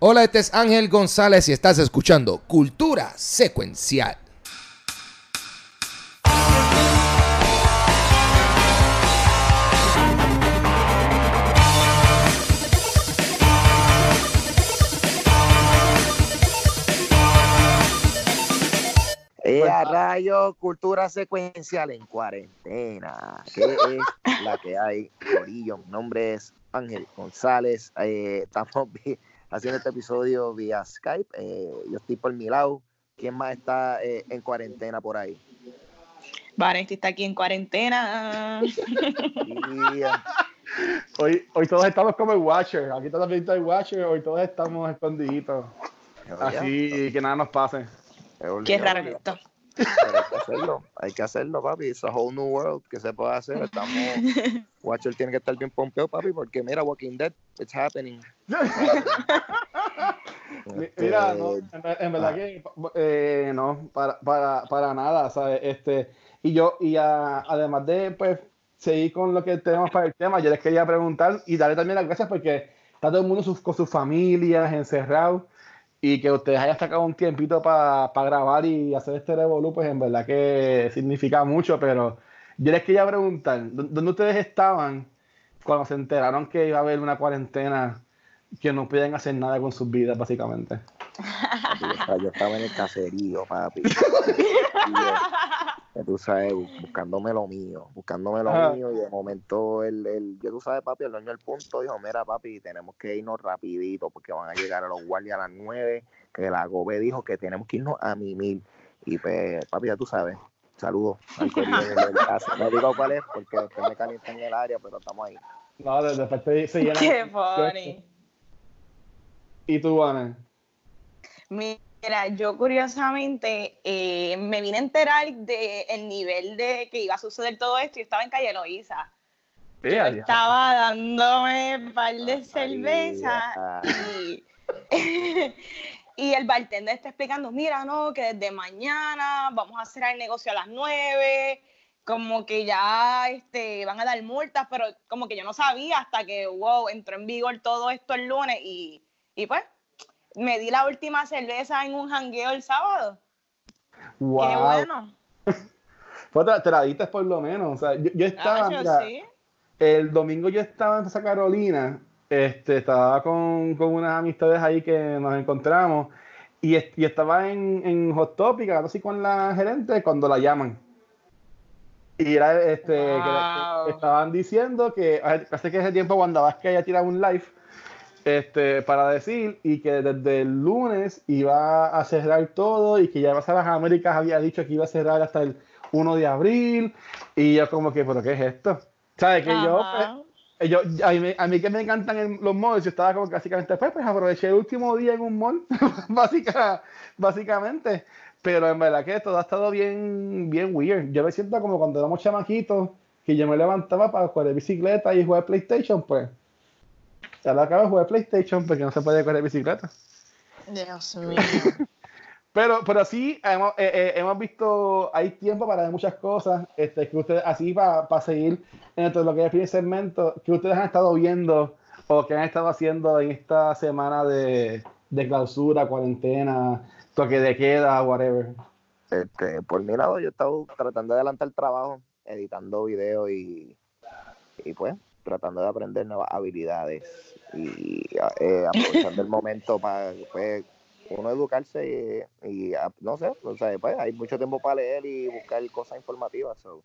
Hola, este es Ángel González y estás escuchando Cultura Secuencial. Eh, a rayo, cultura secuencial en cuarentena. ¿Qué es la que hay, Corillo? Mi nombre es Ángel González. Eh, estamos vi- haciendo este episodio vía Skype. Eh, yo estoy por mi lado. ¿Quién más está eh, en cuarentena por ahí? Vanesti está aquí en cuarentena. Hoy, hoy todos estamos como el Watcher. Aquí todos viendo el Watcher. Hoy todos estamos escondiditos. Así que nada nos pase. Qué raro esto. Pero hay que hacerlo, hay que hacerlo, papi. It's a whole new world que se puede hacer. Estamos, Watcher tiene que estar bien pompeado, papi, porque mira, Walking Dead, it's happening. Mi- Este, Mira, no, en, ver- en verdad que eh, no, para, para, para nada, ¿sabes? Este, y yo, y ah, además de pues seguir con lo que tenemos para el tema, yo les quería preguntar y darle también las gracias porque está todo el mundo sus- con sus familias, encerrados, y que ustedes hayan sacado un tiempito para grabar y hacer este revolú, pues en verdad que significa mucho, pero yo les quería preguntar, ¿dó- ¿dónde ustedes estaban cuando se enteraron que iba a haber una cuarentena? que no pueden hacer nada con sus vidas, básicamente. yo estaba- yo estaba en el caserío, papi. Tú sabes, bu- buscándome lo mío, buscándome lo Ajá. mío, y de momento el, el, yo tú sabes, papi, el dueño del punto dijo, mira, papi, tenemos que irnos rapidito porque van a llegar a los guardias a las nueve, que la GOBE dijo que tenemos que irnos a mimir. Y pues, papi, ya tú sabes, saludos al. No digo cuál es porque después me calientan en el área, pero estamos ahí. No, de- después te- se llena. Qué funny. ¿Y tú, Ana? Mira, yo curiosamente eh, me vine a enterar del nivel de que iba a suceder todo esto y estaba en Calle Loíza. Yo estaba dándome un par de ah. y, y el bartender está explicando, mira, no, que desde mañana vamos a hacer el negocio a las 9, como que ya este, van a dar multas, pero como que yo no sabía hasta que, wow, entró en vigor todo esto el lunes y, y pues me di la última cerveza en un jangueo el sábado. Wow. Qué bueno. Pues te, la diste por lo menos. O sea, yo, yo estaba, Ah, yo mira, sí. el domingo yo estaba en Santa Carolina, este, estaba con, con unas amistades ahí que nos encontramos y, y estaba en, en Hot Topic, hablando así con la gerente cuando la llaman. Y era este, que- Wow. que estaban diciendo que hace que ese tiempo cuando vas que ella tiraba un live este, para decir y que desde el lunes iba a cerrar todo y que ya a las Américas había dicho que iba a cerrar hasta el 1 de abril y yo como que, pero ¿qué es esto? ¿Sabes? Que yo, eh, yo a, mí, a mí que me encantan el- los malls, yo estaba como que básicamente, pues, pues aproveché el último día en un mall, básica, básicamente. Pero en verdad que todo ha estado bien, bien weird. Yo me siento como cuando éramos chamaquitos, que yo me levantaba para correr bicicleta y jugar PlayStation, pues. Ya lo acabo de jugar PlayStation porque no se puede correr bicicleta. Dios mío. Pero, pero sí, hemos, eh, eh, hemos visto, hay tiempo para ver muchas cosas, este, que ustedes, así para seguir en todo lo que es el primer segmento, que ustedes han estado viendo o que han estado haciendo en esta semana de, de clausura, cuarentena, toque de queda, whatever. Este, por mi lado, yo he estado tratando de adelantar trabajo, editando videos y, y pues tratando de aprender nuevas habilidades y eh, aprovechando el momento para pues, uno educarse y, y, a- no sé, o sea, pues, hay mucho tiempo para leer y buscar cosas informativas. So,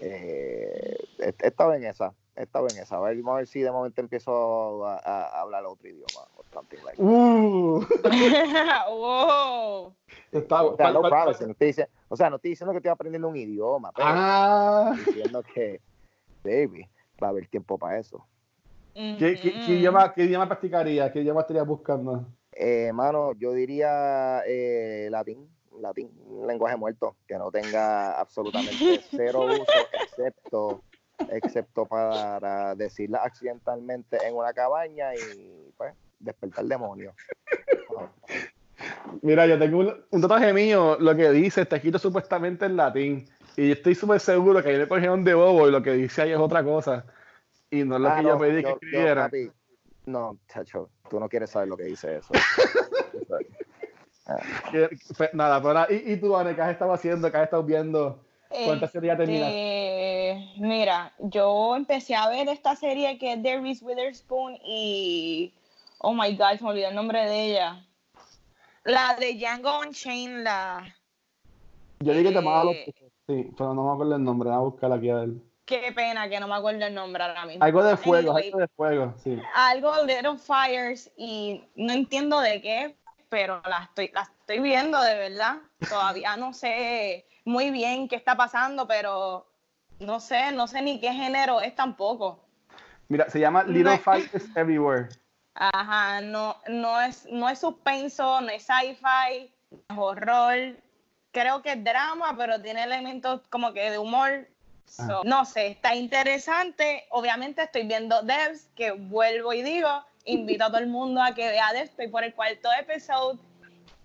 eh, estado en esa, he estado en esa. A ver, vamos a ver si de momento empiezo a, a- a hablar otro idioma. o something like that. Uh, wow. está, O sea, no ¿cuál- cuál- promising, no estoy dici- o sea, no estoy diciendo que estoy aprendiendo un idioma, pero Ah, diciendo que, baby, va a haber tiempo para eso. ¿qué, qué- qué idioma, ¿qué idioma practicaría? ¿Qué idioma estarías buscando? Eh, mano, yo diría eh, latín, latín, un lenguaje muerto, que no tenga absolutamente cero uso, excepto, excepto para decirla accidentalmente en una cabaña y pues despertar demonios. Mira, yo tengo un, un tatuaje mío, lo que dice, está escrito supuestamente en latín. Y yo estoy súper seguro que ahí me cogieron de bobo y lo que dice ahí es otra cosa. Y no es lo Ah, que no, yo pedí que yo, escribiera. papi, No, chacho, tú no quieres saber lo que dice eso. Que- fe- Nada, pero nada. ¿Y, y tú, Anne, qué has estado haciendo? ¿Qué has estado viendo? ¿Cuántas series ya terminaste? Este, Mira, yo empecé a ver esta serie que es de Reese Witherspoon y. Oh my god, se me olvidó el nombre de ella. La de Django Unchained, la. Yo dije que te llamaba los Eh. Sí, pero no me acuerdo el nombre. Voy a buscar aquí a ver. Qué pena que no me acuerdo el nombre ahora mismo. Algo de fuego, Anyway, algo de fuego, sí. algo Little Fires y no entiendo de qué, pero la estoy, la estoy viendo de verdad. Todavía no sé muy bien qué está pasando, pero no sé, no sé ni qué género es tampoco. Mira, se llama Little. Fighters Everywhere. Ajá, no, no es, no es suspenso, no es sci-fi, no es horror. Creo que es drama, pero tiene elementos como que de humor. So, no sé, está interesante. Obviamente estoy viendo Devs, que vuelvo y digo, invito a todo el mundo a que vea Devs, estoy por el cuarto episodio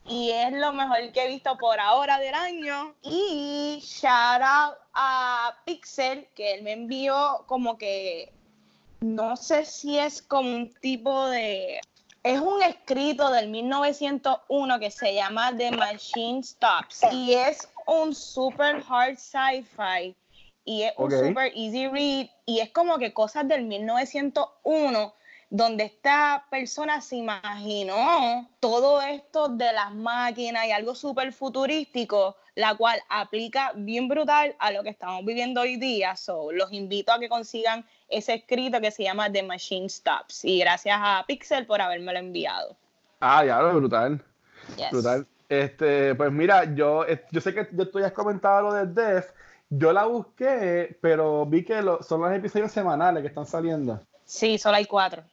y es lo mejor que he visto por ahora del año. Y shout out a Pixel, que él me envió como que, no sé si es como un tipo de... Es un escrito del 1901 que se llama The Machine Stops y es un super hard sci-fi y es un super easy read y es como que cosas del 1901 donde esta persona se imaginó todo esto de las máquinas y algo súper futurístico, la cual aplica bien brutal a lo que estamos viviendo hoy día. So, los invito a que consigan ese escrito que se llama The Machine Stops. Y gracias a Pixel por habérmelo enviado. Ah, ya, lo brutal. Yes. Brutal. Este, pues mira, yo, yo sé que yo- tú ya has comentado lo de Def. Yo la busqué, pero vi que lo- son los episodios semanales que están saliendo. Sí, solo hay cuatro.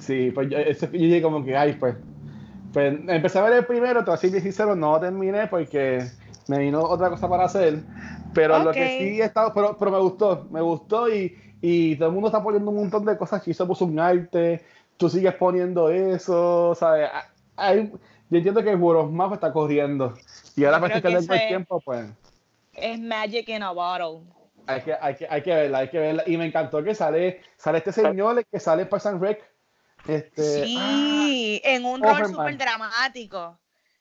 Sí, pues yo, ese, yo dije como que, ay, pues. Pues empecé a ver el primero, te voy a sincero, no lo terminé porque me vino otra cosa para hacer. Pero lo Ok. que sí he estado, pero, pero me gustó, me gustó y, y todo el mundo está poniendo un montón de cosas. Chiso puso un arte, tú sigues poniendo eso, ¿sabes? Ah, Hay, yo entiendo que el World of Map está corriendo. Y ahora para que tengo el tiempo, pues. Es Magic in a Bottle. Hay que, hay, que, hay que verla, hay que verla. Y me encantó que sale, sale este señor que sale en Parks and Rec. Este, Sí, en un rol súper dramático. ah,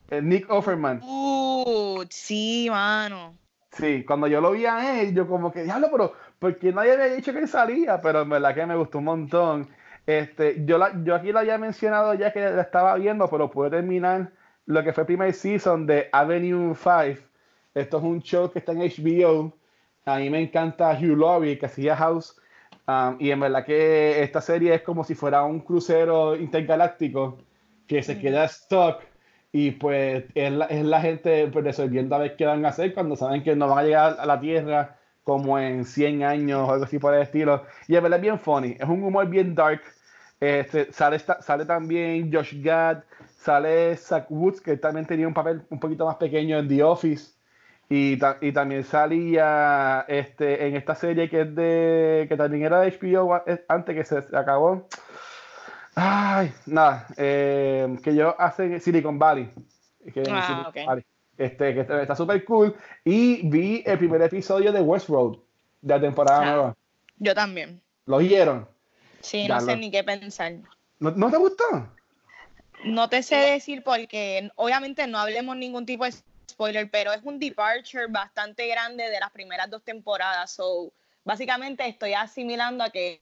eh, Nick Offerman. Uh, sí, mano. Sí, cuando yo lo vi a él, yo como que, diablo, pero porque nadie había dicho que él salía, pero en verdad que me gustó un montón. Este, yo, la, yo aquí lo había mencionado ya que la estaba viendo, pero pude terminar lo que fue el primer season de Avenue 5. Esto es un show que está en HBO. A mí me encanta Hugh Laurie, que hacía House. Um, y en verdad que esta serie es como si fuera un crucero intergaláctico que se queda stuck y pues es la, es la gente pues, resolviendo a ver qué van a hacer cuando saben que no van a llegar a la Tierra como en 100 años o algo así por el estilo. Y en verdad es bien funny, es un humor bien dark. Este, sale, sale también Josh Gad, sale Zach Woods, que también tenía un papel un poquito más pequeño en The Office. Y, ta- y también salía este, en esta serie que es de que también era de HBO a- antes que se acabó. Ay, nada, eh, que yo hace Silicon Valley. Que Ah, Silicon. Valley. Este, que está súper cool. Y vi el primer episodio de Westworld, de la temporada Ah. nueva. Yo también. ¿Lo vieron? Sí, Ya no sé lo- ni qué pensar. ¿No, no te gustó? No te sé decir porque obviamente no hablemos ningún tipo de spoiler, pero es un departure bastante grande de las primeras dos temporadas. So, básicamente estoy asimilando a que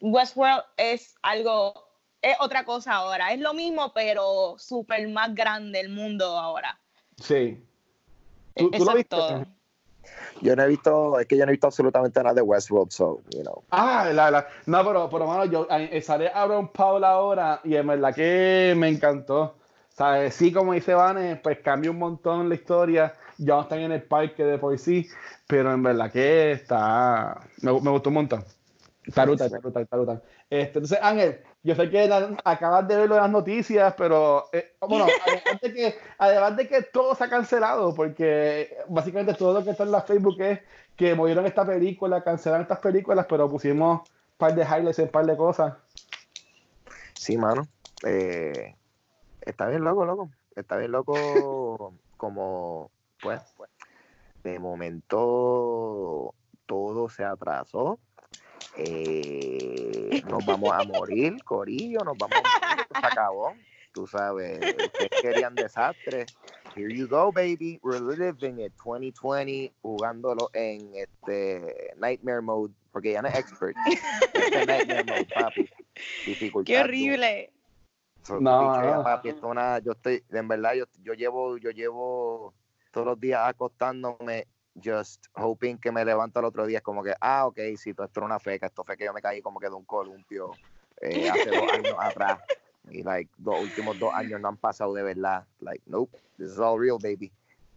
Westworld es algo, es otra cosa ahora. Es lo mismo, pero súper más grande el mundo ahora. Sí. ¿Tú, tú Eso lo es viste? todo. Yo no he visto, es que yo no he visto absolutamente nada de Westworld, so, you know. Ah, la, la- no, pero por lo menos yo eh, sale Aaron Paul ahora y en verdad que me encantó. ¿Sabes? Sí, como dice Vane, pues cambia un montón la historia. Ya no están en el parque de por sí, pero en verdad que está. Me, me gustó un montón. Está brutal, está brutal, está brutal. Este, entonces, Ángel, yo sé que la- acabas de ver lo de las noticias, pero eh, bueno, además de, que, además de que todo se ha cancelado, porque básicamente todo lo que está en la Facebook es que movieron esta película, cancelaron estas películas, pero pusimos un par de highlights en un par de cosas. Sí, mano. Eh, está bien loco, loco. Está bien loco como, pues, de momento todo se atrasó. Eh, nos vamos a morir, Corillo, nos vamos a morir, se acabó. Tú sabes, ustedes querían desastre. Here you go, baby. We're living it 2020, jugándolo en este Nightmare Mode, porque ya no es expert. Este Nightmare Mode, papi. Dificultad. Qué horrible. So, No, papi, esto una- yo estoy, en verdad, yo, yo llevo, yo llevo todos los días acostándome, just hoping que me levanto el otro día, es como que, ah, ok, sí, esto era una feca, esto fue que yo me caí como que de un columpio eh, hace dos años atrás, y like, los últimos dos años no han pasado de verdad, like, nope, this is all real, baby.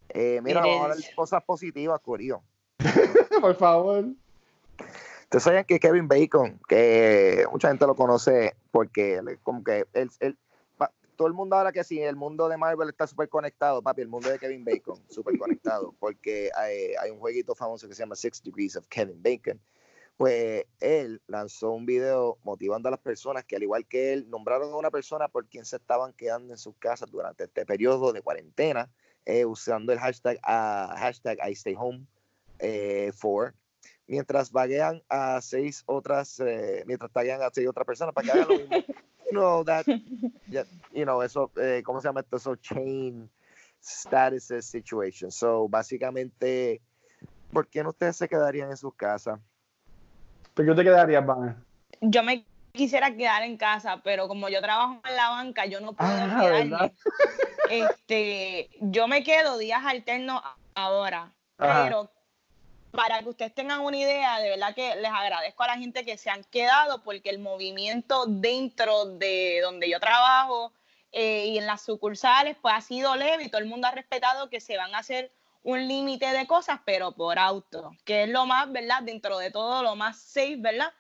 Eh, mira, vamos a hablar cosas positivas, Corillo. Por favor. Ustedes saben que Kevin Bacon, que mucha gente lo conoce porque como que él, él- todo el mundo ahora que sí, el mundo de Marvel está súper conectado, papi, el mundo de Kevin Bacon, súper conectado, porque hay, hay un jueguito famoso que se llama Six Degrees of Kevin Bacon. Pues él lanzó un video motivando a las personas que al igual que él, nombraron a una persona por quien se estaban quedando en sus casas durante este periodo de cuarentena, eh, usando el hashtag, ah, hashtag I stay home eh, for mientras vaguean a seis otras, eh, mientras taguean a seis otras personas para que hagan lo mismo. Know, that, yeah, you know, eso, eh, ¿cómo se llama esto? Eso, chain statuses situation. So, básicamente, ¿por qué no ustedes se quedarían en sus casas? ¿Pero qué te quedarías, Van? Yo me quisiera quedar en casa, pero como yo trabajo en la banca, yo no puedo Ah, quedarme. ¿verdad? Este, yo me quedo días alternos ahora, Ajá. pero para que ustedes tengan una idea, de verdad que les agradezco a la gente que se han quedado porque el movimiento dentro de donde yo trabajo eh, y en las sucursales pues ha sido leve y todo el mundo ha respetado que se van a hacer un límite de cosas, pero por auto, que es lo más, ¿verdad? Dentro de todo, lo más safe, ¿verdad?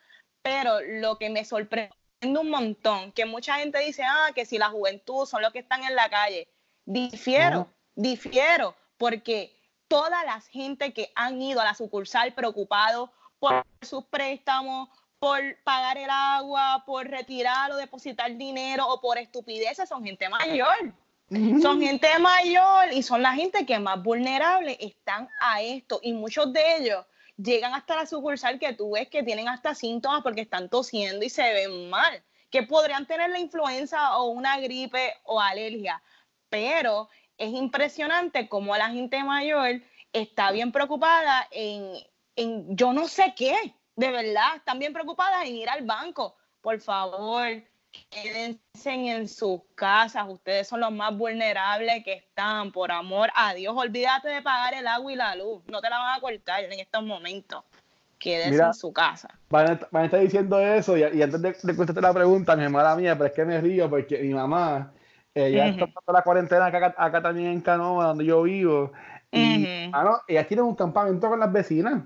Pero lo que me sorprende un montón, que mucha gente dice, ah, que si la juventud son los que están en la calle. Difiero, No. difiero, porque toda la gente que han ido a la sucursal preocupados por sus préstamos, por pagar el agua, por retirar o depositar dinero o por estupideces, son gente mayor. Son gente mayor y son la gente que más vulnerable están a esto. Y muchos de ellos llegan hasta la sucursal que tú ves que tienen hasta síntomas porque están tosiendo y se ven mal, que podrían tener la influenza o una gripe o alergia. Pero es impresionante cómo la gente mayor está bien preocupada en, en yo no sé qué, de verdad, están bien preocupadas en ir al banco. Por favor, quédense en sus casas, ustedes son los más vulnerables que están, por amor a Dios, olvídate de pagar el agua y la luz, no te la van a cortar en estos momentos, quédese Mira. en su casa. Van a, van a estar diciendo eso y, y antes de, de contestar la pregunta, mi mala mía, pero es que me río porque mi mamá, ella Ujú. está pasando la cuarentena acá, acá también en Canoa, donde yo vivo. Y, Ujú. mano, ellas tienen un campamento con las vecinas.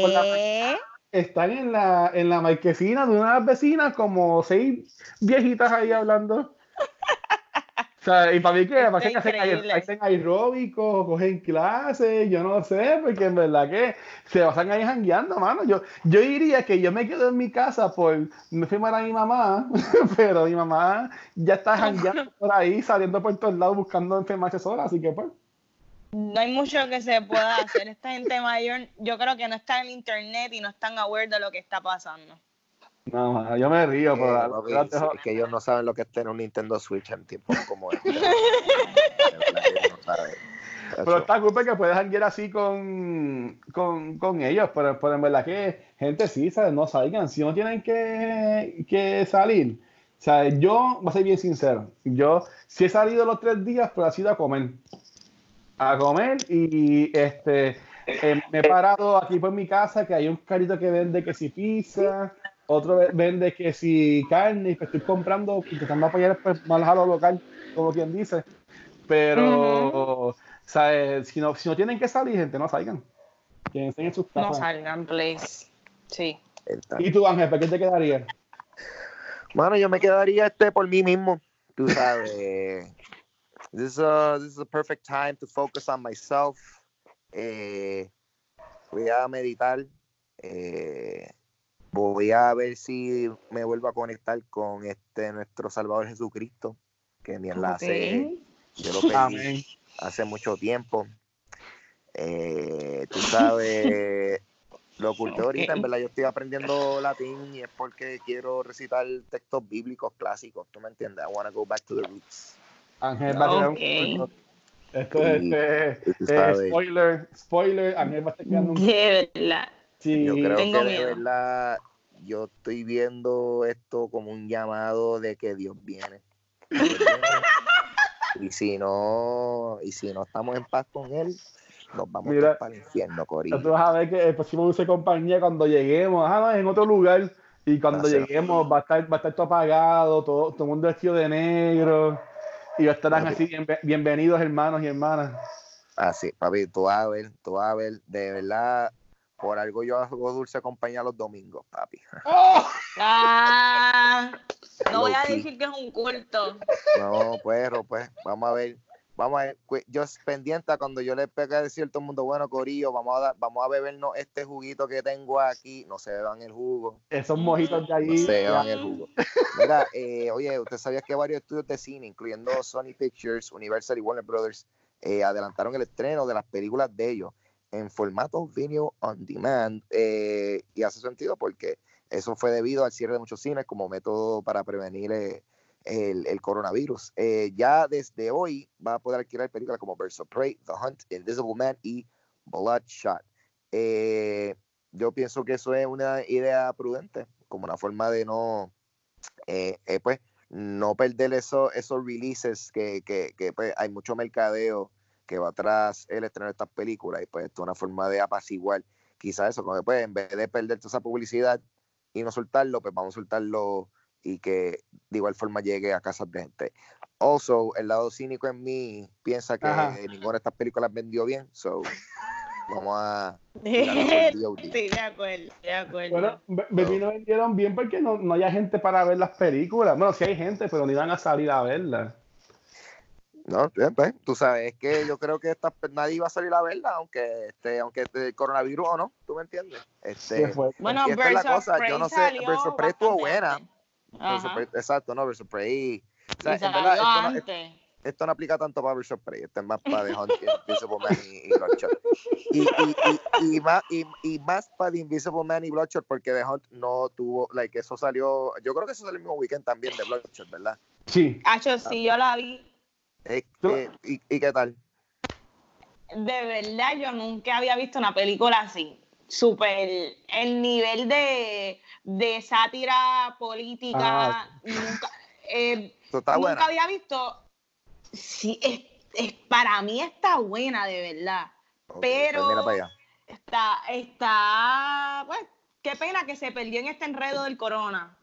Por la ¿Qué? Están en la, en la marquesina de una de las vecinas, como seis viejitas ahí hablando. O sea, y para mí que para que hacen, hacen aeróbicos, cogen clases, yo no sé, porque en verdad que se pasan ahí jangueando, mano. Yo, yo diría que yo me quedo en mi casa por no firmar a mi mamá, pero mi mamá ya está jangueando por ahí, saliendo por todos lados buscando enfermarse sola, así que pues. No hay mucho que se pueda hacer. Esta gente mayor, yo creo que no está en internet y no están aware de lo que está pasando. No, yo me río, pero Eh, la- papi, la- sí, es que ellos no saben lo que es tener un Nintendo Switch en tiempos como este. Pero Eso. está cool que puedes janguear así con, con, con ellos, pero, pero en verdad que gente sí, ¿sabes? No salgan, si no tienen que, que salir. O sea, yo voy a ser bien sincero, yo sí he salido los tres días, pero ha sido a comer. A comer y este eh, me he parado aquí por mi casa que hay un carrito que vende que si pizza, otro ve- vende que si carne, y pues estoy comprando, intentando apoyar pues, más a lo local, como quien dice. Pero, ¿sabes? Si no, si no tienen que salir, gente, no salgan. Quédense en sus No casas. salgan, please. Sí. ¿Y tú, Ángel, para qué te quedaría? Mano, yo me quedaría este por mí mismo. Tú sabes. This is a, this is a perfect time to focus on myself. Eh, voy a meditar. Eh, voy a ver si me vuelvo a conectar con este nuestro Salvador Jesucristo, que mi enlace yo lo perdí Amén. hace mucho tiempo. Eh, tú sabes, Lo oculté ahorita, en verdad yo estoy aprendiendo latín y es porque quiero recitar textos bíblicos clásicos, ¿tú me entiendes? I want to go back to the roots. Ángel va a cuento. Esto es este, eh, spoiler, spoiler, Ángel va a estar creando un De verdad. Sí, Yo creo Tengo que miedo. de verdad yo estoy viendo esto como un llamado de que Dios viene. Y si no, y si no estamos en paz con él, nos vamos Mira, para el infierno, Corillo. Tú vas a ver que el próximo dulce compañía cuando lleguemos, ah, no, es en otro lugar, y cuando lleguemos va a estar, va a estar todo apagado, todo, todo el mundo vestido de negro, y estarán así, bien- bienvenidos hermanos y hermanas. Así, papi, tú vas a ver, tú vas a ver, de verdad, por algo yo hago dulce compañía los domingos, papi. Ah, no voy a decir que es un culto. No, pero pues, vamos a ver. Vamos a ver, yo es pendiente a cuando yo le pegue a decir a todo el mundo, bueno, Corillo, vamos a dar, vamos a bebernos este juguito que tengo aquí, no se beban el jugo, Esos mojitos de no ahí. se beban el jugo. Mira, eh, oye, usted sabía que varios estudios de cine, incluyendo Sony Pictures, Universal y Warner Brothers, eh, adelantaron el estreno de las películas de ellos en formato video on demand, eh, y hace sentido porque eso fue debido al cierre de muchos cines como método para prevenir eh, el, coronavirus. Eh, ya desde hoy va a poder alquilar películas como Birds of Prey, The Hunt, Invisible Man y Bloodshot. Eh, yo pienso que eso es una idea prudente, como una forma de no, pues, no perder eso, esos releases que, que, que, pues, hay mucho mercadeo que va atrás el estreno de estas películas y pues esto es una forma de apaciguar quizás eso, como que, pues, en vez de perder toda esa publicidad y no soltarlo, pues vamos a soltarlo y que de igual forma llegue a casas de gente. Also, el lado cínico en mí piensa que Ajá. ninguna de estas películas vendió bien, so vamos a. Sí, de acuerdo, de acuerdo. Bueno, Baby no vendieron bien porque no, no haya gente para ver las películas. Bueno, sí hay gente, pero no iban a salir a verlas. No, eh, pues, tú sabes, es que yo creo que esta, nadie iba a salir a verla, aunque este, aunque este el coronavirus o no, ¿tú me entiendes? Este, ¿Qué fue? bueno, esta es la cosa, Prey yo no sé, Prey estuvo buena. exacto, no, of Prey. O sea, Y en verdad, salió esto no, antes. esto no aplica tanto para of Prey, esto es más para The Hunt, Invisible Man y, y Bloodshot. Y, y, y, y más, y, y más para The Invisible Man y Bloodshot, porque The Hunt no tuvo, like, eso salió, yo creo que eso salió el mismo weekend también de Bloodshot, ¿verdad? Sí. Hacho, sí, yo la vi. Eh, eh, y, ¿Y qué tal? De verdad, yo nunca había visto una película así. Súper. El nivel de, de sátira política. Ah. Nunca, eh, ¿Tú estás nunca buena? había visto. Sí, es, es- para mí está buena, de verdad. Pero- pues allá. Está, está. Pues, qué pena que se perdió en este enredo del corona.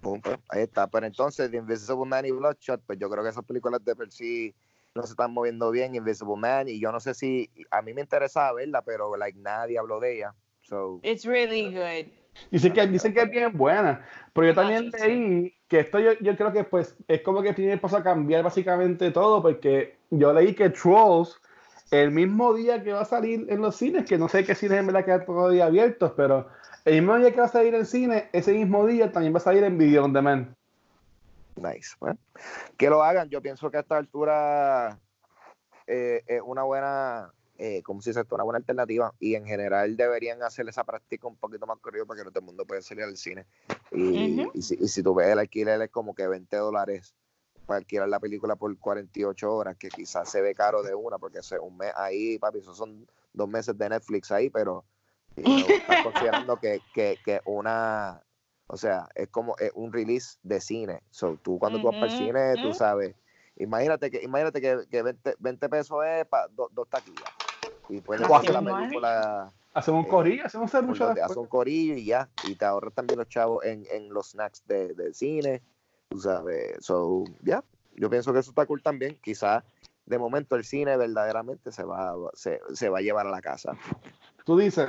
Pum, pues, ahí está. Pero entonces, The Invisible Man y Bloodshot, pues yo creo que esas películas de per sí no se están moviendo bien. Invisible Man, y yo no sé si. A mí me interesaba verla, pero like, nadie habló de ella. So, It's really good. Dicen que, dicen que es bien buena. Pero yo también leí que esto yo, yo creo que pues es como que el primer paso a cambiar básicamente todo, porque yo leí que Trolls, el mismo día que va a salir en los cines, que no sé qué cines en verdad quedan todavía abiertos, pero el mismo día que va a salir en cine, ese mismo día también va a salir en Video On Demand. nice. Bueno, que lo hagan. Yo pienso que a esta altura eh, es una buena. Eh, ¿Cómo se dice esto? Una buena alternativa. Y en general deberían hacer esa práctica un poquito más corrido para que no todo el mundo pueda salir al cine. Y, Ujú. y si, y si tú ves el alquiler es como que 20 dólares para alquilar la película por 48 horas, que quizás se ve caro de una, porque eso es un mes ahí, papi, esos son dos meses de Netflix ahí, pero know, estás considerando que, que, que una, o sea, es como es un release de cine. So, tú cuando tú vas para el cine, tú sabes, imagínate que, imagínate que, que 20, 20 pesos es para dos taquillas. Y ver la película Hacemos un Eh, corrillo, hacemos un mucho donde hace después. un corillo y ya. Y te ahorras también los chavos en, en los snacks de, del cine. Tú sabes. So, ya. Yo pienso que eso está cool también. Quizás de momento el cine verdaderamente se va, se, se va a llevar a la casa. Tú dices,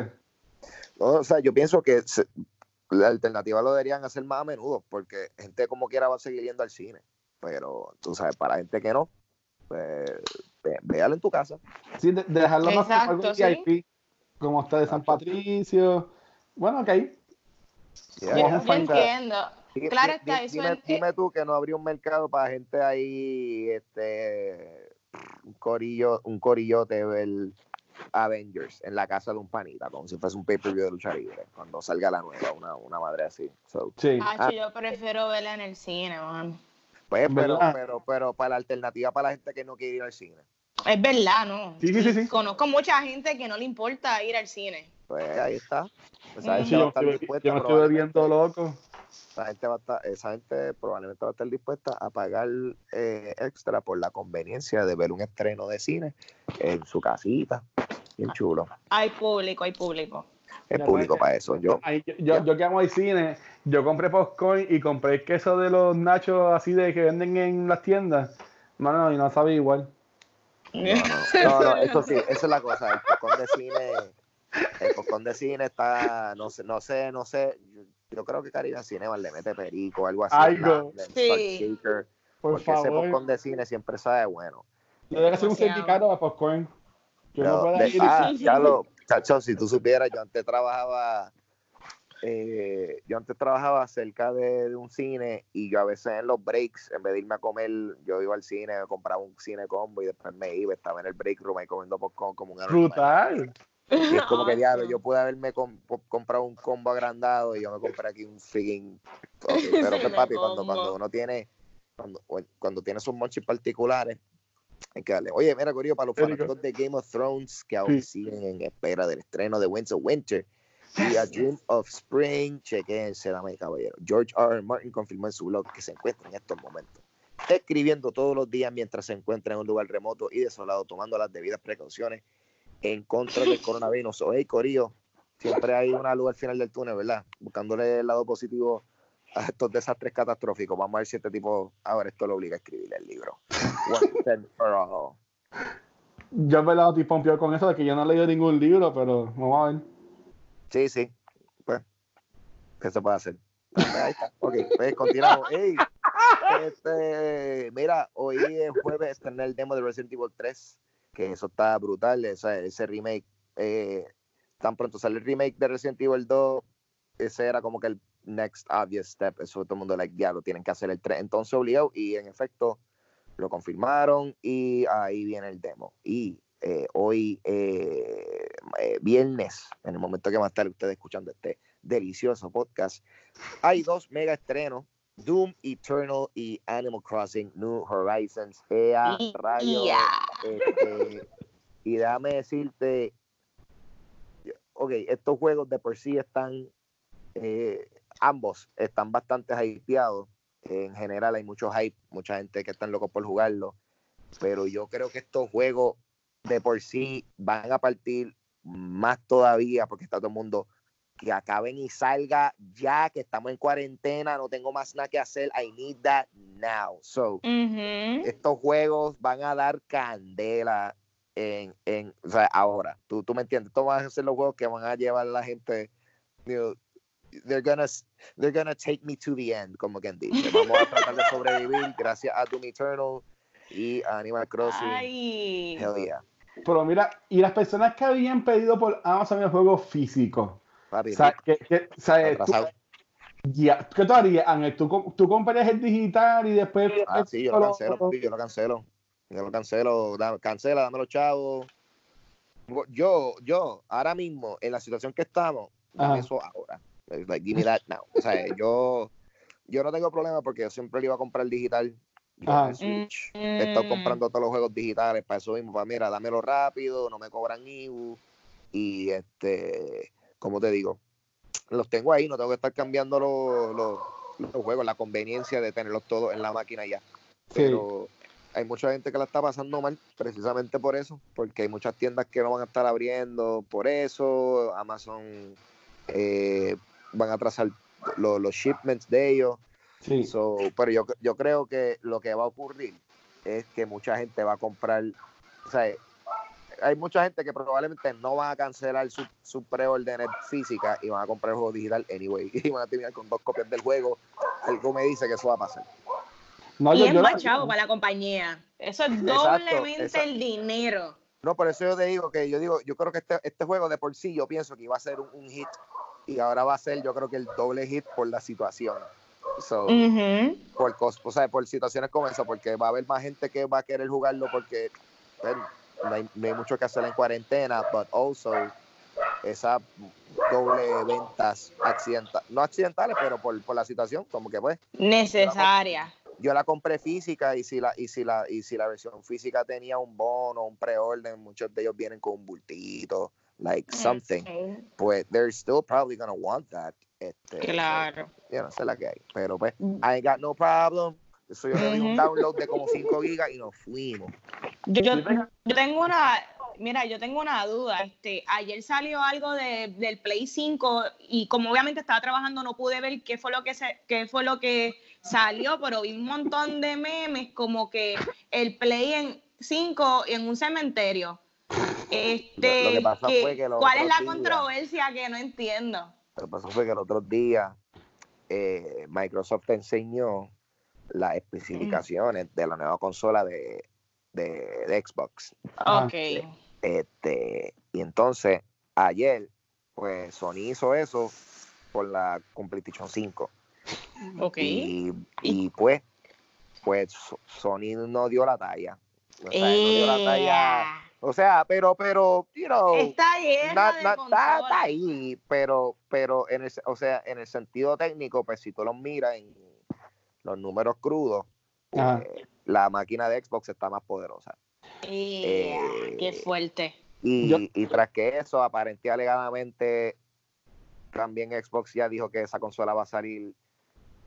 No, o sea, yo pienso que se- la alternativa lo deberían hacer más a menudo, porque gente como quiera va a seguir yendo al cine. Pero, tú sabes, para gente que no, pues ve- véala en tu casa. sí, de, de dejarlo más como sí. VIP, como está de San Patricio. Bueno, ok. Ya. Yo, entiendo. Claro está, eso dime, en- dime tú que no habría un mercado para gente ahí, este, un corillo, un corillote ver Avengers en la casa de un panita, como si fuese un pay-per-view de lucha libre, cuando salga la nueva, una, una madre así. So, Sí. Hacho, yo prefiero verla en el cine, man. pues, pero, pero, pero para la alternativa para la gente que no quiere ir al cine. Es verdad, ¿no? Sí, sí, sí, sí. Conozco mucha gente que no le importa ir al cine. Pues ahí está. Esa gente Sí, va a estar dispuesta yo me estoy probablemente- bebiendo loco. esa gente va a estar, esa gente probablemente va a estar dispuesta a pagar eh, extra por la conveniencia de ver un estreno de cine en su casita. Bien chulo. Hay público, hay público. Es público pues, para eso. Yo, Ay, yo, yo, yo que amo el cine, yo compré popcorn y compré el queso de los nachos así de que venden en las tiendas. Mano, y no sabe igual. no, no, no, no, eso sí, esa es la cosa. El popcorn de cine, el popcorn de cine está, no sé, no sé, no sé. Yo, yo creo que Caribbean Cinema le mete perico o algo así. Algo. la- Sí. Por porque ese favor. popcorn de cine siempre sabe bueno. Yo debe hacer un certificado de popcorn. Que pueda de- ir ah, ya lo, chacho, si tú supieras, yo antes trabajaba, eh, yo antes trabajaba cerca de, de un cine y yo a veces en los breaks, en vez de irme a comer, yo iba al cine, me compraba un cine combo y después me iba, estaba en el break room ahí comiendo popcorn como un. Brutal. Y es como que diablo, no. yo pude haberme com- po- comprado un combo agrandado y yo me compré aquí un freaking. ok, pero me papi, cuando, cuando uno tiene, cuando, cuando tiene sus monchis particulares, hay que darle. Oye, mira, Corillo, para los fanáticos de Game of Thrones que aún Sí. siguen en espera del estreno de Winter Winter y A Dream of Spring, chequense, dame y caballero. George R. R. Martin confirmó en su blog que se encuentra en estos momentos escribiendo todos los días mientras se encuentra en un lugar remoto y desolado, tomando las debidas precauciones en contra del coronavirus. Oye, Corillo, siempre hay una luz al final del túnel, ¿verdad? Buscándole el lado positivo a estos desastres catastróficos. Vamos a ver si este tipo ahora esto lo obliga a escribir el libro. Yo en verdad estoy pompeado con eso de que yo no he leído ningún libro, pero vamos a ver. Sí, sí. Pues, ¿qué se puede hacer? Ahí está. Ok, pues continuamos. Ey, este, mira, hoy es jueves, estrené el demo de Resident Evil 3, que eso está brutal, ese, ese remake. eh, tan pronto sale el remake de Resident Evil 2, ese era como que el next obvious step. Eso todo el mundo, like, diablo, tienen que hacer el 3. Entonces obligado, y en efecto, lo confirmaron, y ahí viene el demo. Y eh, hoy, eh, eh, viernes, en el momento que va a estar ustedes escuchando este delicioso podcast, hay dos mega estrenos. Doom Eternal y Animal Crossing New Horizons. Ea, rayo, ya. este, y déjame decirte, ok, estos juegos de por sí están, eh, ambos están bastante hypeados. En general hay mucho hype, mucha gente que están locos por jugarlo, pero yo creo que estos juegos de por sí van a partir más todavía porque está todo el mundo que acaben y salga ya, que estamos en cuarentena, no tengo más nada que hacer, I need that now. So, Ujú. estos juegos van a dar candela en, en o sea, ahora. Tú, tú me entiendes, estos van a ser los juegos que van a llevar a la gente, you know, they're gonna, they're gonna take me to the end, como quien dice. Vamos a tratar de sobrevivir gracias a Doom Eternal y a Animal Crossing. Ay. Hell yeah. Pero mira, y las personas que habían pedido por Amazon el juego físico, Papi, o sea, que, que- o sea, tú- atrasado. ya, ¿qué tú harías, Ángel? ¿Tú, tú comprarías el digital y después... Ah, sí, yo lo cancelo, papi, yo lo cancelo. Yo lo cancelo, da- cancela, dame los chavos. Yo, yo, ahora mismo, en la situación que estamos, Ajá. eso ahora. Like, give me that now. O sea, yo, yo no tengo problema porque yo siempre le iba a comprar digital. En Switch he estado Mm. comprando todos los juegos digitales para eso mismo. Para, mira, dámelo rápido, no me cobran IBU. Y este, como te digo, los tengo ahí, no tengo que estar cambiando los, los, los juegos, la conveniencia de tenerlos todos en la máquina ya. Sí. Pero hay mucha gente que la está pasando mal precisamente por eso, porque hay muchas tiendas que no van a estar abriendo por eso, Amazon eh, van a trazar lo- los shipments de ellos. Sí. So, pero yo, yo creo que lo que va a ocurrir es que mucha gente va a comprar, o sea, hay mucha gente que probablemente no va a cancelar su, su preorden física y van a comprar el juego digital anyway y van a terminar con dos copias del juego. Algo me dice que eso va a pasar. No, y yo- es yo- más chavo para la compañía. Eso es Exacto, doblemente exacto. el dinero. No, por eso yo te digo que yo digo, yo creo que este, este juego de por sí yo pienso que iba a ser un, un hit y ahora va a ser yo creo que el doble hit por la situación. So, por cos- o sea, por situaciones como esa, porque va a haber más gente que va a querer jugarlo porque no hay, no hay mucho que hacer en cuarentena, but also esa doble ventas accidentales, no accidentales, pero por, por la situación, como que pues, Necesaria. yo la compré física y si la, y si la, y si la versión física tenía un bono, un preorden, muchos de ellos vienen con un bultito, like something, Sí, pues they're still probably gonna want that. Este, Claro. yo no sé la que hay, pero pues, I ain't got no problem. Eso yo le di un download de como 5 gigas y nos fuimos. Yo, yo, yo tengo una, mira, yo tengo una duda. Este, ayer salió algo de, del Play 5 y como obviamente estaba trabajando no pude ver qué fue lo que se, qué fue lo que salió, pero vi un montón de memes como que el Play en 5 en un cementerio. Este, Lo- lo que pasa que- fue que los ¿cuál es la días- controversia que no entiendo? Lo que pasó fue que el otro día eh, Microsoft te enseñó las especificaciones de la nueva consola de, de- de Xbox. Ah, Ok. Este, y entonces, ayer, pues Sony hizo eso por la con PlayStation 5. Ok. Y, y, pues, pues So- Sony no dio la talla. O sea, no dio la talla. O sea, pero, pero, you know, na- de na- está, está ahí, pero, pero en el, o sea, en el sentido técnico, pues si tú los miras en los números crudos, pues, la máquina de Xbox está más poderosa. Ea, Eh, qué fuerte. Y, Yo- y tras que eso, aparentemente alegadamente, también Xbox ya dijo que esa consola va a salir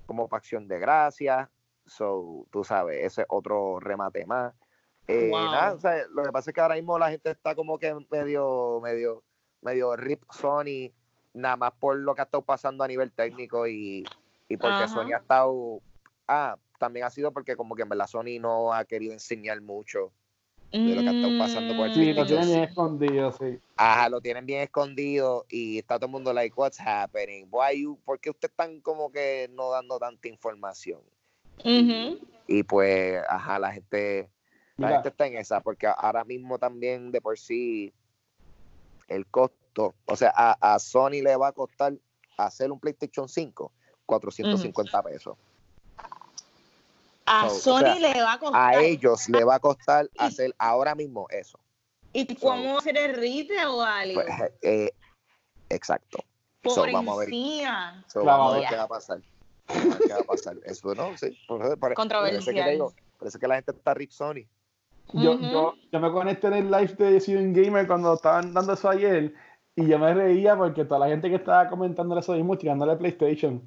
como para acción de gracia. So, tú sabes, ese es otro remate más. Eh, Wow. nada, o sea, lo que pasa es que ahora mismo la gente está como que medio, medio, medio rip Sony, nada más por lo que ha estado pasando a nivel técnico y, y porque Ajá. Sony ha estado. Ah, también ha sido porque como que en verdad Sony no ha querido enseñar mucho de lo que ha estado pasando con el Sí, lo tienen bien escondido, sí. Ajá, lo tienen bien escondido y está todo el mundo like, what's happening? Why you, ¿Por qué ustedes están como que no dando tanta información? Y pues, ajá, la gente, la Mira. gente está en esa, porque ahora mismo también de por sí el costo, o sea, a, a Sony le va a costar hacer un PlayStation 5 450 pesos. A So, o Sony sea, le va a costar. A ellos le va a costar hacer ahora mismo eso. ¿Y cómo hacer el retail o algo? Pues, eh, exacto. Por so, vamos a ver. So, vamos a ver qué va a pasar. Qué va a pasar. Eso no, sí. Por eso, por- por eso es que te digo, por eso es que la gente está rip Sony. Yo, yo, yo me conecté en el live de Steven Gamer cuando estaban dando eso ayer y yo me reía porque toda la gente que estaba comentando eso mismo tirándole PlayStation.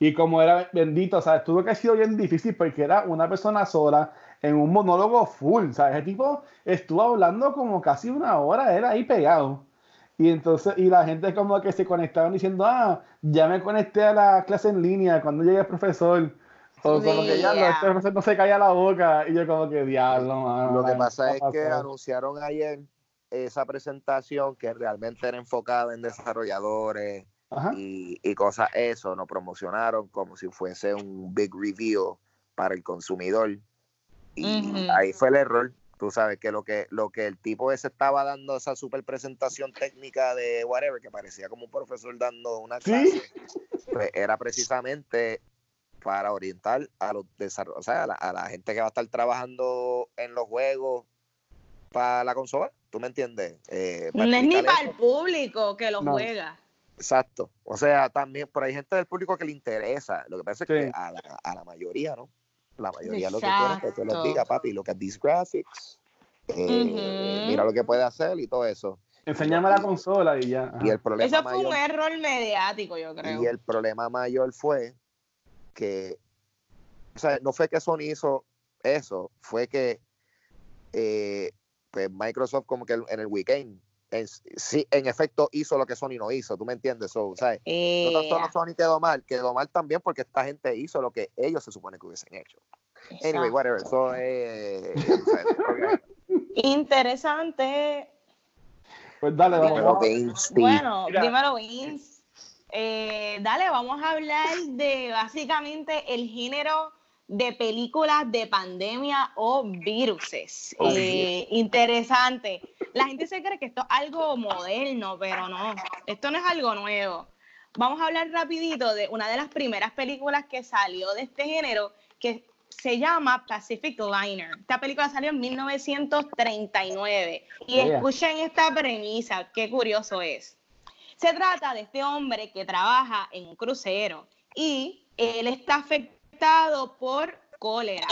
Y como era bendito, o sea, tuvo que ha sido bien difícil porque era una persona sola en un monólogo full, ¿sabes? Ese tipo estuvo hablando como casi una hora, era ahí pegado. Y entonces, y la gente como que se conectaban diciendo, ah, ya me conecté a la clase en línea cuando llegue el profesor. O como que ya, Yeah. este profesor no se calla la boca. Y yo como que, diablo, mano. Lo que pasa es ¿qué que pasó?". anunciaron ayer esa presentación que realmente era enfocada en desarrolladores y, y cosas eso, no promocionaron como si fuese un big reveal para el consumidor. Y ahí fue el error. Tú sabes que lo que lo que el tipo ese estaba dando esa super presentación técnica de whatever, que parecía como un profesor dando una Sí. clase, pues era precisamente para orientar a los o sea, a la, a la gente que va a estar trabajando en los juegos para la consola. ¿Tú me entiendes? Eh, No es ni para eso. el público que lo No. juega. Exacto. O sea, también, pero hay gente del público que le interesa. Lo que pasa es Sí. que a la, a la mayoría, ¿no? La mayoría lo que quieren es que tú les Exacto. digas, papi, look at these graphics. eh. Mira lo que puede hacer y todo eso. Enséñame la consola y ya. Y el problema Eso fue mayor, un error mediático, yo creo. y el problema mayor fue que, o sea, no fue que Sony hizo eso, fue que eh, pues Microsoft como que en el weekend, en, sí, en efecto hizo lo que Sony no hizo, ¿tú me entiendes? So. No tan Eh, solo Sony quedó mal, quedó mal también porque esta gente hizo lo que ellos se supone que hubiesen hecho. Anyway, exacto. whatever. Eso es. o sea, porque- Interesante. Pues dale, vamos. Dímelo, vamos. Vince, Steve. Bueno, Mira. dímelo, Vince. Eh, dale, vamos a hablar de básicamente el género de películas de pandemia o viruses. Oh, Eh, interesante. La gente se cree que esto es algo moderno, pero no, esto no es algo nuevo. Vamos a hablar rapidito de una de las primeras películas que salió de este género, que se llama Pacific Liner. Esta película salió en 1939. Y escuchen esta premisa, qué curioso es. Se trata de este hombre que trabaja en un crucero y él está afectado por cólera.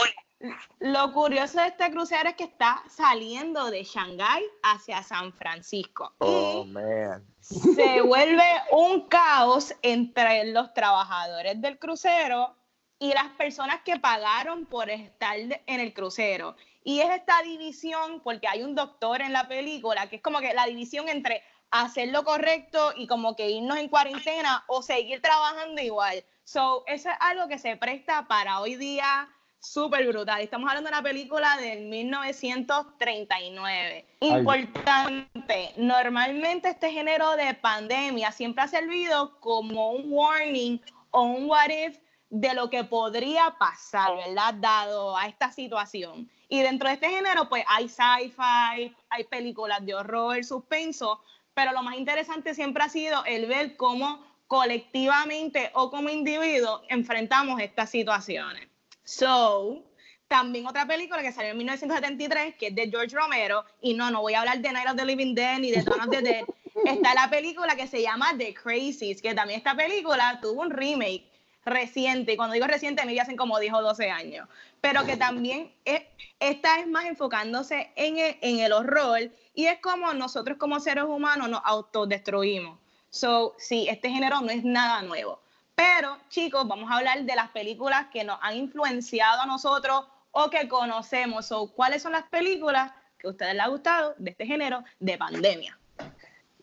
Lo curioso de este crucero es que está saliendo de Shanghái hacia San Francisco. Oh, y Se vuelve un caos entre los trabajadores del crucero y las personas que pagaron por estar en el crucero. Y es esta división, porque hay un doctor en la película, que es como que la división entre hacer lo correcto y como que irnos en cuarentena o seguir trabajando igual. So, eso es algo que se presta para hoy día súper brutal. Estamos hablando de una película del 1939. Importante, normalmente este género de pandemia siempre ha servido como un warning o un what if de lo que podría pasar, ¿verdad? Dado a esta situación. Y dentro de este género, pues hay sci-fi, hay películas de horror, suspenso, pero lo más interesante siempre ha sido el ver cómo colectivamente o como individuo enfrentamos estas situaciones. So, también otra película que salió en 1973, que es de George Romero, y no, no voy a hablar de Night of the Living Dead ni de Dawn of the Dead. Está la película que se llama The Crazies, que también esta película tuvo un remake reciente, y cuando digo reciente me hacen como 10 o 12 años, pero que también es, esta es más enfocándose en el, en el horror y es como nosotros como seres humanos nos autodestruimos. So, sí, este género no es nada nuevo. Pero, chicos, vamos a hablar de las películas que nos han influenciado a nosotros o que conocemos. So, ¿Cuáles son las películas que a ustedes les ha gustado de este género de pandemia?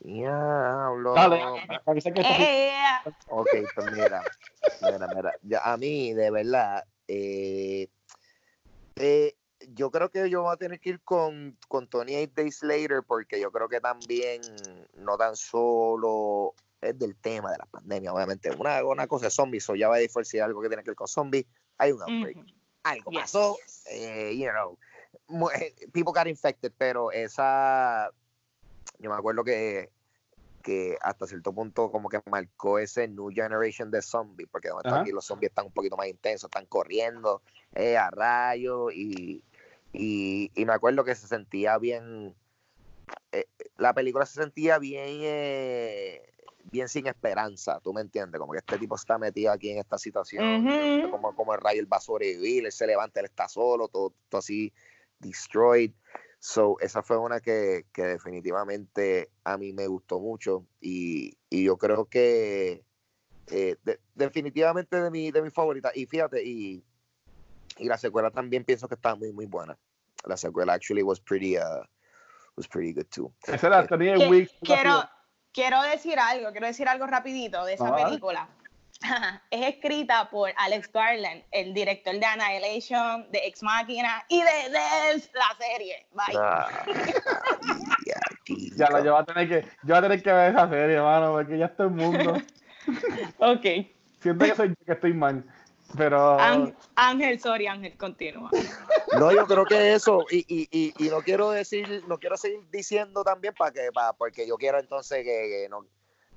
Diablo. Dale, Eh, Ok, pues mira, mira, mira. Ya, a mí, de verdad, eh, eh, yo creo que yo voy a tener que ir con, con Tony Eight Days Later porque yo creo que también no tan solo es del tema de la pandemia, obviamente. Una, una cosa es zombies, o ya va a decir algo que tiene que ver con zombies. Hay un outbreak. Ujú. Algo Yes. pasó, eh, you know, eh, people got infected, pero esa, yo me acuerdo que, que hasta cierto punto como que marcó ese new generation de zombies, porque aquí los zombies están un poquito más intensos, están corriendo eh, a rayos y, y, y me acuerdo que se sentía bien, eh, la película se sentía bien, eh, bien sin esperanza, tú me entiendes, como que este tipo está metido aquí en esta situación, como, como el rayo él va a sobrevivir, él se levanta, él está solo, todo, todo así destroyed. So, esa fue una que, que definitivamente a mí me gustó mucho y, y yo creo que eh, de- definitivamente de mi, de mi favorita. Y fíjate, y, y la secuela también pienso que está muy, muy buena. La secuela actually was pretty, uh, was pretty good too. Esa era tenía Que- Weeks. quiero, quiero decir algo, quiero decir algo rapidito de esa Ah. película. es escrita por Alex Garland, el director de Annihilation, de Ex Machina y de Death, la serie. Bye. Ah, ya, chico. yo voy a tener que, yo voy a tener que ver esa serie, hermano, porque ya está el mundo. Ok. Siento que soy yo que estoy mal. Pero Ángel, Ángel, sorry, Ángel, continúa. No, yo creo que eso, y, y, y, y no quiero decir, no quiero seguir diciendo también para que, para, porque yo quiero entonces que, que no,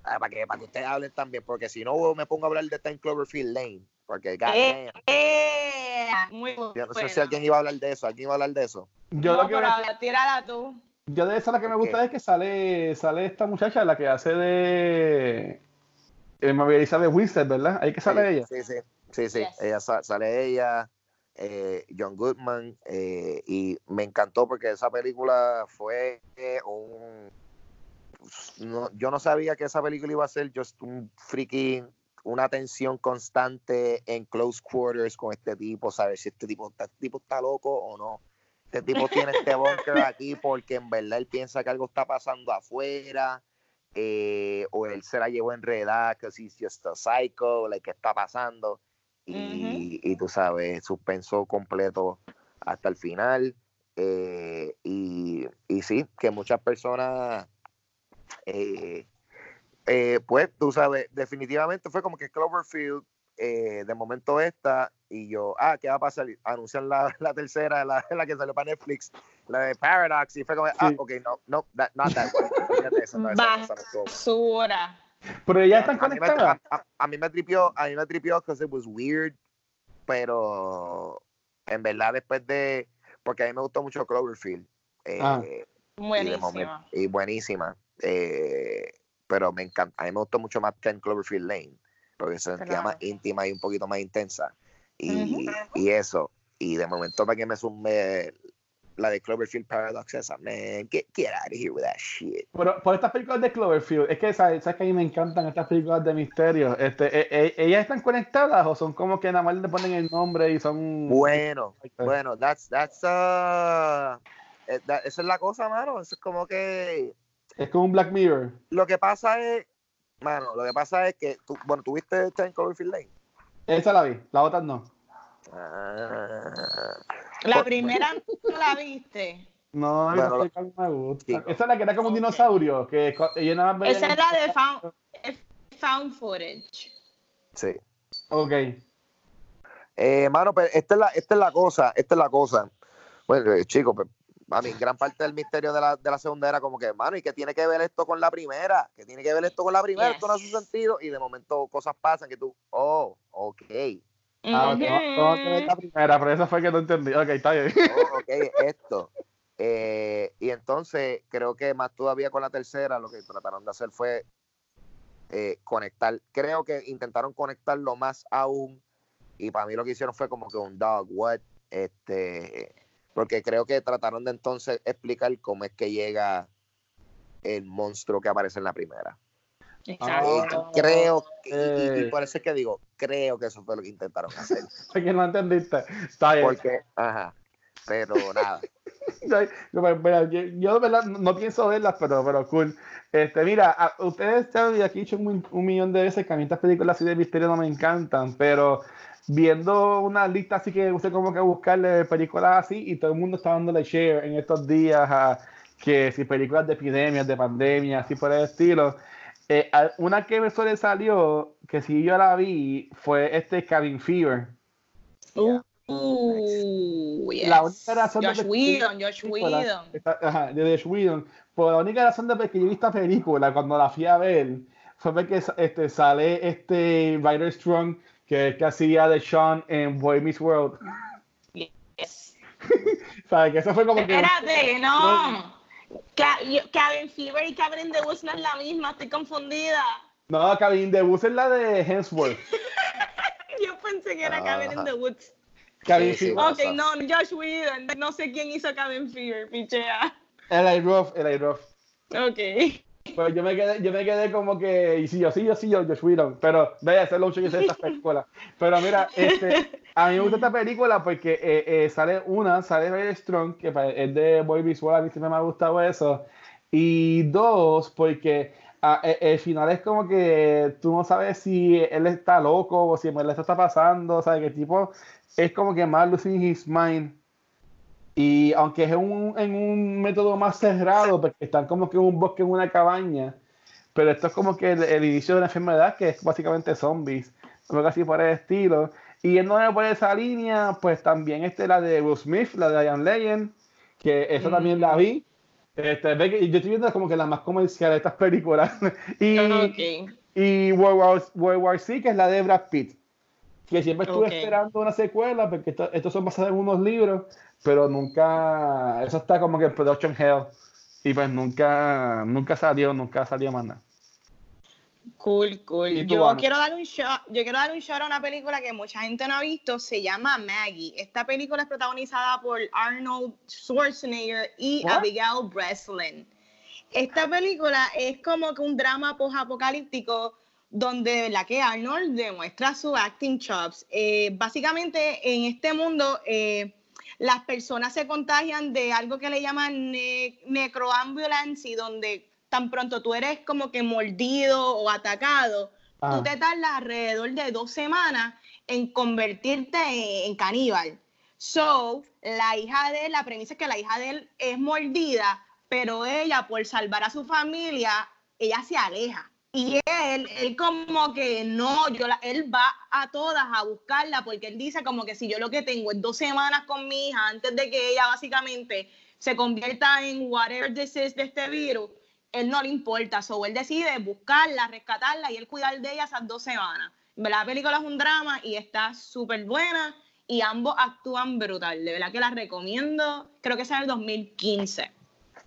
para que, para que ustedes hablen también, porque si no me pongo a hablar de Time Cloverfield Lane, porque Eh, eh, muy bueno. yo no sé si alguien iba a hablar de eso, alguien iba a hablar de eso. yo no, lo que pero ver, tírala tú. yo de esa la que me gusta es que sale, sale esta muchacha, la que hace de eh, María Elizabeth Winstead, ¿verdad? Ahí que sale sí, ella. Sí, sí, sí, sí, Yes. ella sa- sale ella, eh, John Goodman, eh, y me encantó porque esa película fue eh, un... no- yo no sabía que esa película iba a ser just un freaking una tensión constante en close quarters con este tipo, saber si este tipo, este tipo está loco o no. Este tipo tiene este bunker aquí porque en verdad él piensa que algo está pasando afuera, eh, o él se la llevó enredada, because he's just a psycho, like, ¿qué está pasando? Y, y tú sabes, suspenso completo hasta el final. eh, y, y sí, que muchas personas, eh, eh, pues tú sabes, definitivamente fue como que Cloverfield, eh, de momento esta, y yo, ah, ¿qué va a pasar? Anuncian la, la tercera, la, la que salió para Netflix, la de Paradox, y fue como, ah, Sí. ok, no, no, that- not that one. Fíjate, esa no, esa. Basura. Pero ella están a, mí me, conectadas. a, a- a mí me tripió, a mí me tripió because it was weird, pero en verdad después de, porque a mí me gustó mucho Cloverfield. eh, Ah. y, de Buenísima. momento- y buenísima. Eh, pero me encanta, a mí me gustó mucho más Ten Cloverfield Lane, porque se sentía Claro. más íntima y un poquito más intensa. Y, y eso, y de momento para que me sume la de Cloverfield Paradox esa, man, get, get out of here with that shit. Pero por estas películas de Cloverfield, es que sabes, sabes que a mí me encantan estas películas de misterio. Este, e- e- ¿Ellas están conectadas o son como que nada más le ponen el nombre y son... Bueno, bueno, that's, that's, uh, eh, that- esa es la cosa, mano, eso es como que, Es como un Black Mirror. lo que pasa es, mano, lo que pasa es que, tú, bueno, ¿tuviste Ten Cloverfield Lane? Esa la vi, la otra no. Ah, La Por- primera no la viste. No, Bueno, no sé cuál me gusta. Sí. Esa es la que era como un dinosaurio, que Esa es la de found, found footage. sí. Ok. Eh, mano, pues esta es la, esta es la cosa, esta es la cosa. Bueno, eh, chicos, pues, a mí, gran parte del misterio de la, de la segunda era como que, mano, ¿y qué tiene que ver esto con la primera? ¿Qué tiene que ver esto con la primera? Esto no hace Yes. sentido. Y de momento cosas pasan que tú, oh, ok, ok, vamos- vamos a ver la primera, pero esa fue que no entendí. Ok, está bien. oh, ok, esto. Eh, y entonces creo que más todavía con la tercera lo que trataron de hacer fue eh, conectar. Creo que intentaron conectarlo más aún. Y para mí lo que hicieron fue como que un dog, what? Este, porque creo que trataron de entonces explicar cómo es que llega el monstruo que aparece en la primera. Exacto. Y creo, que- y- y, y por eso es que digo, creo que eso fue lo que intentaron hacer. Sé que no entendiste. Está bien. Porque, ajá, pero nada. Yo, yo, mira, yo- yo de verdad no, no pienso verlas, pero, pero cool. Este, mira, a- ustedes saben, y aquí he dicho un, un millón de veces que a mí estas películas así de misterio no me encantan, pero viendo una lista así que usted como que buscarle películas así y todo el mundo está dándole share en estos días a que si películas de epidemias, de pandemias, así por el estilo. Eh, una que me sobresalió, que si yo la vi, fue este Cabin Fever. Uh, uh, yes. La única razón de Josh que- Whedon, Josh película, Whedon. esta- ajá, de Josh Whedon. Por la única razón de que yo vi esta película cuando la fui a ver fue porque este, sale este Ryder Strong que es que hacía de Sean en Boy Meets World. Yes. ¿Sabes? Que eso fue como que. Espérate, no. Yo- Cabin Fever y Cabin in the Woods no es la misma, estoy confundida. No, Cabin de Bus es la de Hemsworth. Yo pensé que era Cabin in the Woods. Cabin Sí, Fever. Ok, no, Josh Whedon. No sé quién hizo Cabin Fever, pichea. El Rough, el Rough. Ok. Pues yo me quedé, yo me quedé como que, y sí, yo sí, yo sí, yo, Josh Whedon, pero ese es lo mucho que hice esta película. Pero mira, este, a mí me gusta esta película porque eh, eh, sale una, sale Ray Strong, que es de Boy Visual, a mí siempre me ha gustado eso. Y dos, porque ah, eh, el final es como que tú no sabes si él está loco o si esto está pasando, o sea, que tipo es como que más losing his mind. Y aunque es un, en un método más cerrado, porque están como que en un bosque, en una cabaña, pero esto es como que el, el inicio de una enfermedad que es básicamente zombies, algo así por el estilo. Y yéndome por esa línea, pues también este, la de Will Smith, la de Ian Legend, que esa también la vi. Este, yo estoy viendo como que la más comercial de estas películas. y, Ok. y World War, World War C, que es la de Brad Pitt. Que siempre estuve esperando una secuela, porque esto- estos son basados en unos libros, pero nunca. Eso está como que en Production Hell. Y pues nunca, nunca salió, nunca salió más nada. Cool, cool. ¿Y tú, Yo Ana? quiero dar un shot, yo quiero dar un shot a una película que mucha gente no ha visto, se llama Maggie. Esta película es protagonizada por Arnold Schwarzenegger y What? Abigail Breslin. Esta película es como que un drama post-apocalíptico donde de verdad que Arnold demuestra su acting chops. Eh, básicamente en este mundo eh, las personas se contagian de algo que le llaman ne necroambulance donde tan pronto tú eres como que mordido o atacado, Ah. tú te tardas alrededor de dos semanas en convertirte en, en caníbal. So, la hija de él, la premisa es que la hija de él es mordida, pero ella, por salvar a su familia, ella se aleja. Y él, él como que no, yo la- él va a todas a buscarla porque él dice como que si yo lo que tengo es dos semanas con mi hija antes de que ella básicamente se convierta en whatever this is de este virus, él no le importa. So, él decide buscarla, rescatarla y él cuidar de ella esas dos semanas. La película es un drama y está súper buena y ambos actúan brutal. De verdad que las recomiendo. Creo que es el 2015.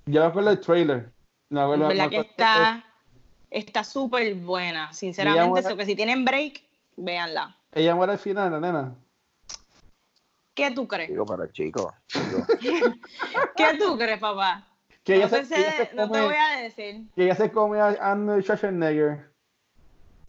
Yo me acuerdo del trailer. No, me acuerdo- que está está súper buena, sinceramente. buena. so que si tienen break, véanla. Ella muere al final, la nena. ¿Qué tú crees? Digo, pero chico, chico. ¿Qué tú crees, papá? Que ella no, se, que ella se no te come- voy a decir. que ella se come a Arnold Schwarzenegger.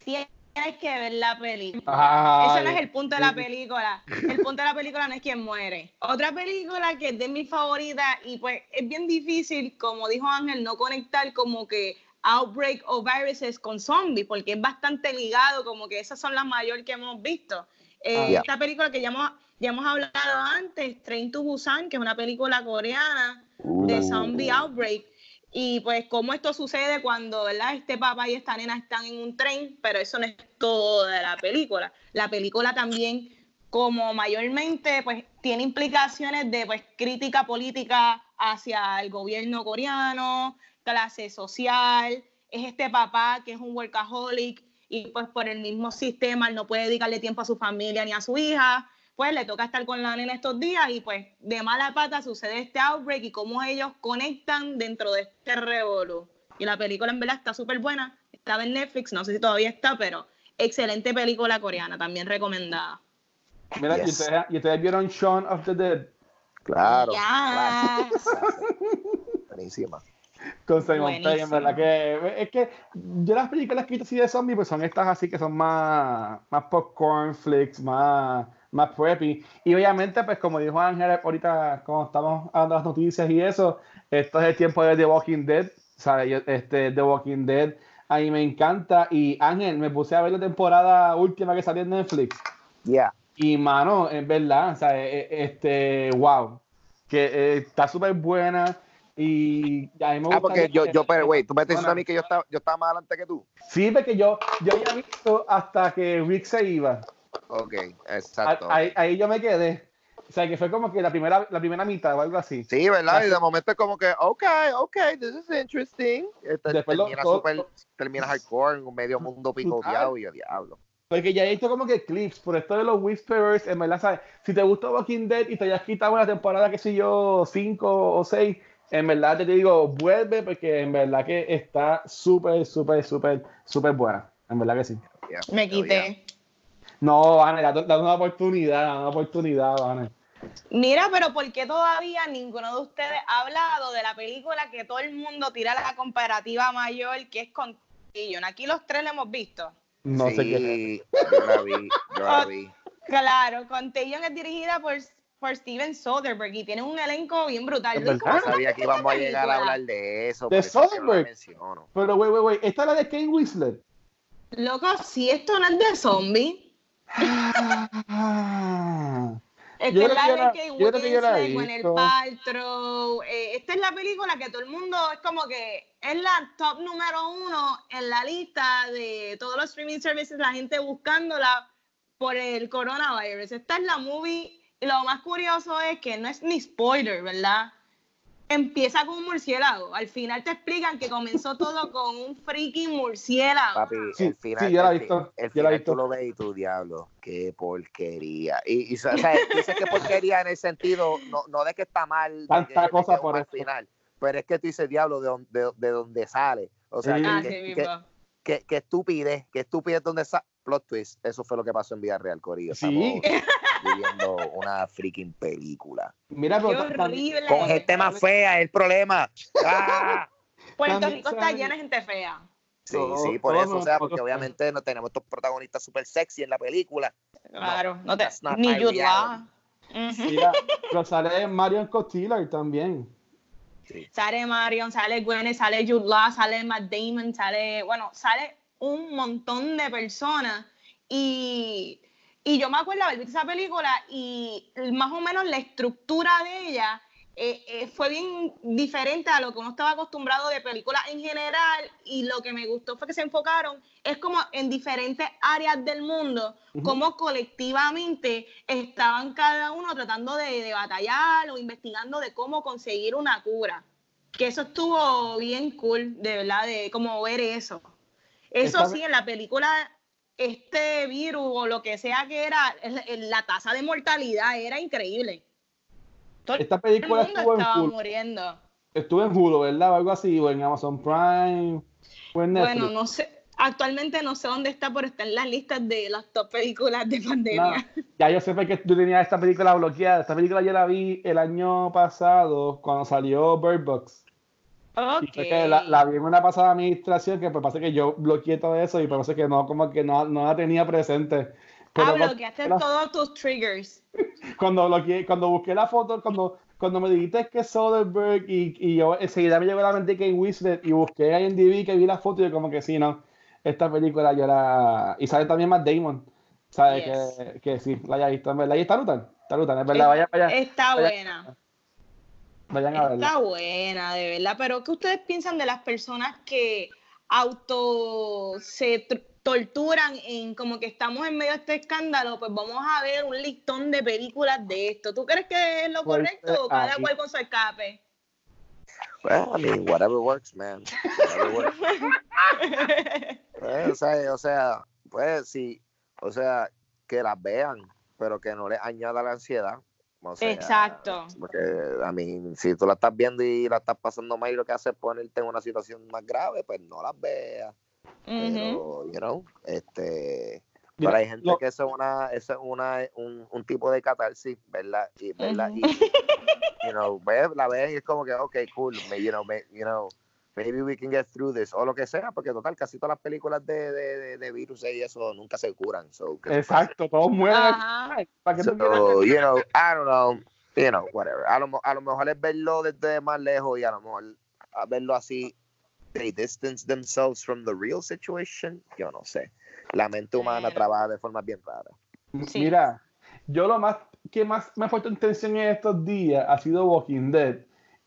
Tienes que ver la película. Ay. Ese no es el punto de la película. El punto de la película no es quién muere. Otra película que es de mis favoritas y pues es bien difícil, como dijo Ángel, no conectar como que Outbreak o Viruses con zombies, porque es bastante ligado, como que esas son las mayores que hemos visto. Eh, Ah, ya. Esta película que ya hemos, ya hemos hablado antes, Train to Busan, que es una película coreana de Uh. zombie outbreak. Y pues cómo esto sucede cuando, ¿verdad? Este papá y esta nena están en un tren, pero eso no es todo de la película. La película también, como mayormente, pues tiene implicaciones de pues crítica política hacia el gobierno coreano, clase social, es este papá que es un workaholic y pues por el mismo sistema él no puede dedicarle tiempo a su familia ni a su hija, pues le toca estar con la nena estos días y pues de mala pata sucede este outbreak y cómo ellos conectan dentro de este revolú. Y la película en verdad está súper buena, estaba en Netflix, no sé si todavía está, pero excelente película coreana, también recomendada. Mira, y, Yes. ustedes, y ustedes vieron Shaun of the Dead Claro. Ya. claro. Buenísima. Con Simon Pegg, en verdad que es que yo las películas que he visto así de zombies pues son estas así que son más más popcorn flicks, más más preppy. Y obviamente pues como dijo Ángel ahorita como estamos hablando de las noticias y eso, esto es el tiempo de The Walking Dead, ¿sabes? Este The Walking Dead a mí me encanta. Y Ángel me puse a ver la temporada última que salió en Netflix. Ya. y mano, es verdad, o sea, e- e- este, wow, que eh, está súper buena y a mí me gusta. Ah, porque yo, yo, pero, güey, tú me estás diciendo a mí que yo estaba, yo estaba más adelante que tú. Sí, porque yo, yo había visto hasta que Rick se iba. Ok, exacto. Ahí, ahí yo me quedé. O sea, que fue como que la primera, la primera mitad o algo así. Sí, ¿verdad? Y Así- de momento es como que, ok, ok, this is interesting. Este, Después lo- termina, todo- super, termina hardcore en un medio mundo picoteado y yo, diablo. Porque ya he visto como que clips por esto de los Whisperers, en verdad, ¿sabes? Si te gustó Walking Dead y te hayas quitado una temporada, que sé yo, cinco o seis, en verdad te digo, vuelve porque en verdad que está súper, súper, súper, súper buena. En verdad que sí. Yeah, Me yeah. quité. No, Vane, dame una oportunidad, dame una oportunidad, Vane. Mira, pero ¿por qué todavía ninguno de ustedes ha hablado de la película que todo el mundo tira la comparativa mayor, que es con Contagion? Aquí los tres la hemos visto. No sé qué. Yo la vi, yo la vi. Claclaro, Contagion es dirigida por, por Steven Soderbergh y tiene un elenco bien brutal. Es verdad. ¿cómo Yo se sabía que íbamos a llegar a hablar de eso. ¿De no la Soderbergh? menciono. Pero, güey, güey, güey, esta es la de Kane Whistler. Loco, si esto no es de zombie. Ah. Esta Yo es la que yo de la- Kate yo yo la Winslet, Gwyneth visto. Paltrow. Eh, esta es la película que todo el mundo es como que es la top número uno en la lista de todos los streaming services, la gente buscándola por el coronavirus. Esta es la movie. Y lo más curioso es que no es ni spoiler, ¿verdad? Empieza con un murciélago. Al final te explican que comenzó todo con un freaking murciélago. Papi, Sí, el final, sí, yo la he el, visto, el yo la he final visto. tú lo ves y tú, diablo, qué porquería. Y, y o sea, dices que porquería en el sentido, no, no de que está mal, Tanta cosa por esto. final, pero es que tú dices, diablo, de, de, de dónde sale. O sea, Sí. que- Ah, que, sí, que, mismo. que- que estupidez, que estupidez donde sale. Plot twist, eso fue lo que pasó en vida real, Corillo. Sí. Estamos viviendo una freaking película. Mira, Qué horrible. Con gente más fea, es el problema. ¡Ah! Puerto También Rico está lleno de gente fea. Sí, Todo- sí, por eso, o sea, porque obviamente no tenemos estos protagonistas súper sexy en la película. Claro, no te, that's not ni Jude mira, pero sale Marion Cotillard también. Sale Marion, sale Gwyneth, sale Jude Law, sale Matt Damon, sale, bueno, sale un montón de personas y, y yo me acuerdo haber visto esa película y más o menos la estructura de ella eh, eh, fue bien diferente a lo que uno estaba acostumbrado de películas en general y lo que me gustó fue que se enfocaron es como en diferentes áreas del mundo, Ujú. como colectivamente estaban cada uno tratando de, de batallar o investigando de cómo conseguir una cura. Que eso estuvo bien cool, de verdad, de como ver eso. Eso sí, en la película este virus o lo que sea que era, el- el- la tasa de mortalidad era increíble. Todo Esta el película mundo estuvo en estaba Hulu, muriendo. estuvo en Hulu, ¿verdad? O algo así, o en Amazon Prime, o en Netflix. Bueno, no sé, actualmente no sé dónde está, pero está en las listas de las top películas de pandemia. Ya yo sé que tú tenías esta película bloqueada. Esta película yo la vi el año pasado cuando salió Bird Box. Y Ok. fue que la, la vi en una pasada administración que pues pasa que yo bloqueé todo eso y parece que no, como que no, no la tenía presente. Pero ah, bloqueaste la- todos tus triggers. cuando bloqueé, cuando busqué la foto, cuando, cuando me dijiste que es Soderbergh y, y yo enseguida me llegó a la mente que en Whistler y busqué ahí en DB que vi la foto y yo como que sí, no, esta película yo la... Y sale también Matt Damon, ¿sabes? Yes. Que, que sí, la haya visto, en verdad. Y está brutal, está brutal, es verdad, vaya, vaya, Está vaya- buena. Vayan a verla. Está buena, de verdad. Pero, ¿qué ustedes piensan de las personas que auto se torturan en como que estamos en medio de este escándalo? Pues vamos a ver un listón de películas de esto. ¿Tú crees que es lo Pues, correcto o cada ahí. cual con su escape? Well, I mean, whatever works, man. Whatever works. Pues, o sea, o sea, pues sí, o sea, que las vean, pero que no les añada la ansiedad. O sea, Exacto. Porque, a mí, si tú la estás viendo y la estás pasando mal y lo que haces es ponerte en una situación más grave, pues no las veas. Pero, you know, este. Mira, pero hay gente lo- que eso es una, eso es una, un, un tipo de catarsis, ¿verdad? Y, ¿verdad? Y, you know, ve, la ven y es como que, ok, cool, me, you know, me, you know, maybe we can get through this, o lo que sea, porque total, casi todas las películas de, de, de, de virus y eso nunca se curan. So, ¿qué se puede Exacto, todos mueren. ¿Para tú quieres So, you know, I don't know, you know, whatever. A lo, a lo mejor es verlo desde más lejos y a lo mejor a verlo así, they distance themselves from the real situation, yo no sé. La mente humana Pero- trabaja de forma bien rara. Sí. Mira, yo lo más que más me ha puesto en tensión en estos días ha sido Walking Dead.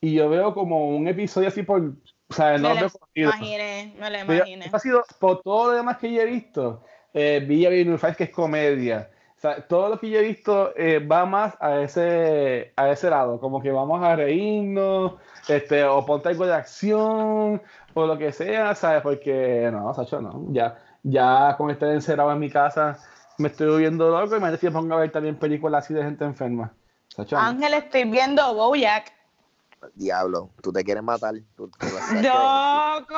Y yo veo como un episodio así por. O sea, no Me lo imaginé, me lo imaginé. ha sido por todo lo demás que yo he visto. Eh, vi Avenue Five, que es comedia. O sea, todo lo que yo he visto eh, va más a ese, a ese lado. Como que vamos a reírnos, este, o ponte algo de acción, o lo que sea, ¿sabes? Porque no, Sacho, no. Ya, ya con estar encerrado en mi casa me estoy volviendo loco y me decía pongo a ver también películas así de gente enferma. Sacho, no. Ángel, estoy viendo Bojack. Diablo, tú te quieres matar. Tú, tú, Loco.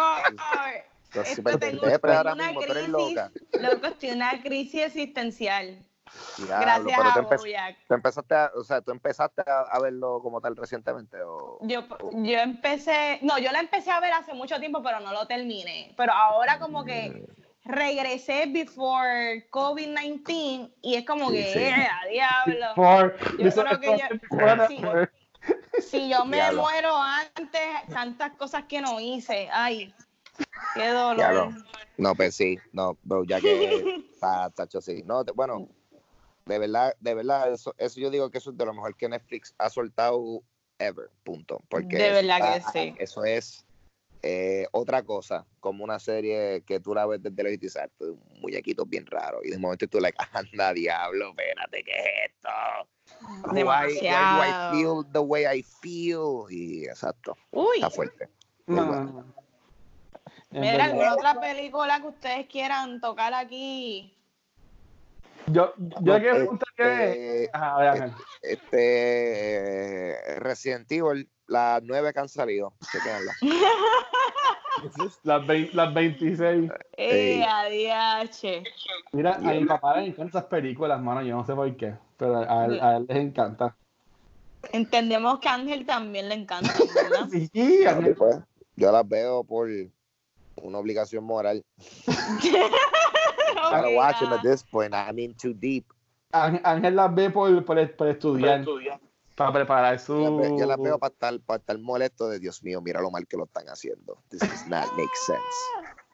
tú eres Esto depre ahora una mismo, tú eres crisis, loca. loco, estoy en una crisis existencial. Diablo, Gracias pero a tú, empe- Bojack. tú empezaste a, o sea, tú empezaste a, a verlo como tal recientemente o Yo, yo empecé, no, yo la empecé a ver hace mucho tiempo, pero no lo terminé. Pero ahora como que regresé before COVID-19 y es como Sí, que, sí. "Eh, a diablo. Por- Yo creo que yo- sí. Si yo me Diablo. muero antes, tantas cosas que no hice. Ay, qué dolor. Diablo. No, pues sí, no, bro, ya que está tacho sí. No, te- bueno, de verdad, de verdad, eso, eso yo digo que eso es de lo mejor que Netflix ha soltado ever, punto. Porque De eso verdad que sí. Eso es eh, otra cosa, como una serie que tú la ves desde y dices, "Ah, un muñequito bien raro. Y de momento tú like, anda, diablo, espérate, ¿qué es esto? Why, why do I Demasiado. feel the way I feel? Y exacto, Uy, está fuerte. No, mira. ¿alguna otra película que ustedes quieran tocar aquí? Yo, yo le quiero preguntar que. Este, Ajá, a ver, Ángel. este Resident Evil, las nueve que han salido. Las, vein- las 26. Eh, Ey. ADH. Mira, a mi papá le encantan esas películas, mano. Yo no sé por qué. Pero a él, a él les encanta. Entendemos que a Ángel también le encanta, ¿verdad? Sí, Ángel. pues, yo las veo por una obligación moral. I'm Ok, watch them ah. at this point. I'm in too deep. Ángel, las ve por, por, por estudiar. Para preparar su. Yo las veo, yo las veo para estar, para estar molesto de Dios mío, mira lo mal que lo están haciendo. This does not make sense.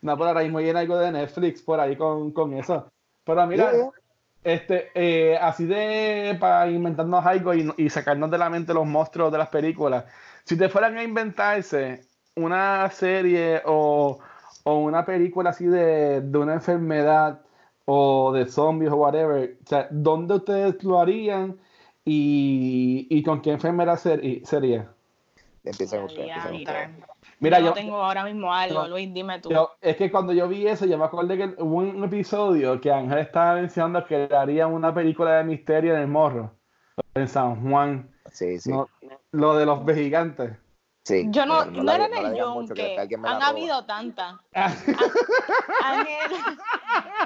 No, por ahora mismo viene algo de Netflix por ahí con, con eso. Pero mira, Yeah. este, eh, así de para inventarnos algo y, y sacarnos de la mente los monstruos de las películas. Si te fueran a inventarse una serie o, o una película así de, de una enfermedad o de zombies o whatever, o sea, ¿dónde ustedes lo harían y, y con qué enfermedad ser- sería? Ya, empiecen ya. ustedes. Mira, yo yo, tengo ahora mismo algo, Luis, dime tú. yo- es que cuando yo vi eso, yo me acordé que hubo un episodio que Ángel estaba mencionando que harían una película de misterio en el morro, en San Juan, Sí, sí. no- lo de los vejigantes. sí. Yo no, no, la- era no en el la Han habido tantas. Ángel,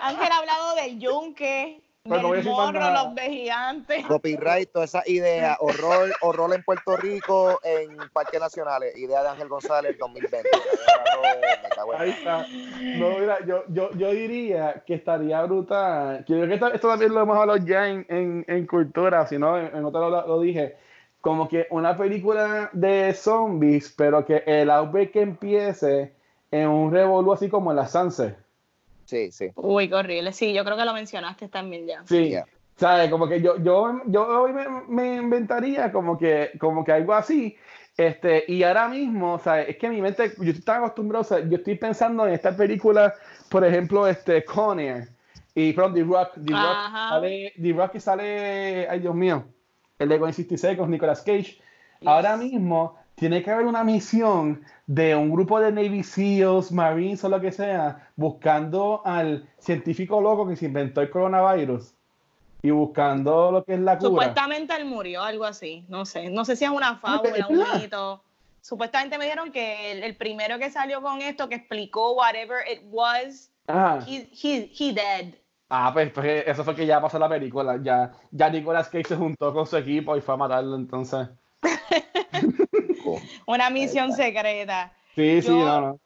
Ángel ha hablado del yunque, Pero no voy a del decir más morro, nada. los vejigantes. Copyright, todas esas ideas, horror, horror en Puerto Rico, en Parques Nacionales, idea de Ángel González 2020. Me cago en- Ahí está. No, mira, yo, yo, yo diría que estaría brutal. que Yo creo que esto, esto también lo hemos hablado ya en, en, en cultura, si no, en, en otro lo, lo dije. Como que una película de zombies, pero que el outbreak empiece en un revolú así como en la Sunset. Sí, sí. Uy, qué horrible. Sí, yo creo que lo mencionaste también ya. Sí. Yeah. ¿Sabes? Como que yo, yo, yo hoy me, me inventaría como que, como que algo así. Este, y ahora mismo, ¿sabes? Es que mi mente, yo estoy tan acostumbrado, o sea, yo estoy pensando en esta película, por ejemplo, este, Con Air, y perdón, The Rock, The Rock, Ajá. sale, The Rock que sale, ay Dios mío, el de Gone 66 con Nicolas Cage. Ahora mismo tiene que haber una misión de un grupo de Navy SEALs, Marines o lo que sea, buscando al científico loco que se inventó el coronavirus y buscando lo que es la cura. Supuestamente él murió, algo así. No sé. No sé si es una fábula, un mito. Supuestamente me dijeron que el, el primero que salió con esto, que explicó whatever it was, he, he, he dead. Ah, pues, pues, eso fue que ya pasó la película. Ya, ya Nicolas Cage se juntó con su equipo y fue a matarlo, entonces. Una misión secreta. Sí, sí, no, no.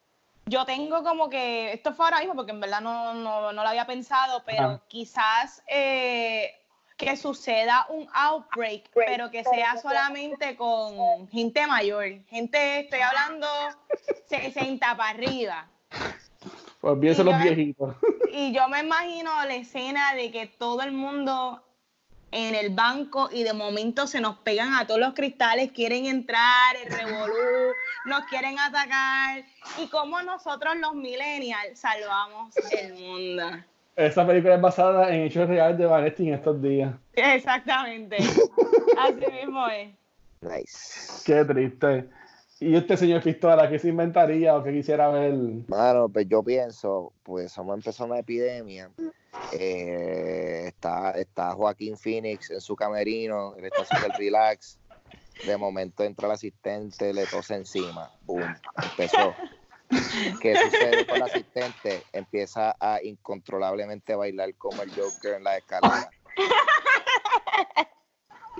Yo tengo como que, esto fue ahora mismo porque en verdad no, no, no lo había pensado, pero Ajá. quizás eh, que suceda un outbreak, pero que sea solamente con gente mayor. Gente, estoy hablando 60 para arriba. Olvídense Y los viejitos. Y yo me imagino la escena de que todo el mundo en el banco y de momento se nos pegan a todos los cristales, quieren entrar, el revolú, nos quieren atacar. Y cómo nosotros los millennials salvamos el mundo. Esa película es basada en hechos reales de Vanetti en estos días. Exactamente. Así mismo es. Nice. Qué triste. ¿Y este señor Pistola qué se inventaría o qué quisiera ver? Mano, pues yo pienso, pues hemos empezado una epidemia. Eh, está, está Joaquín Phoenix en su camerino, él está el relax. De momento entra el asistente, le tose encima. Boom, empezó. ¿Qué sucede con el asistente? Empieza a incontrolablemente bailar como el Joker en la escalera.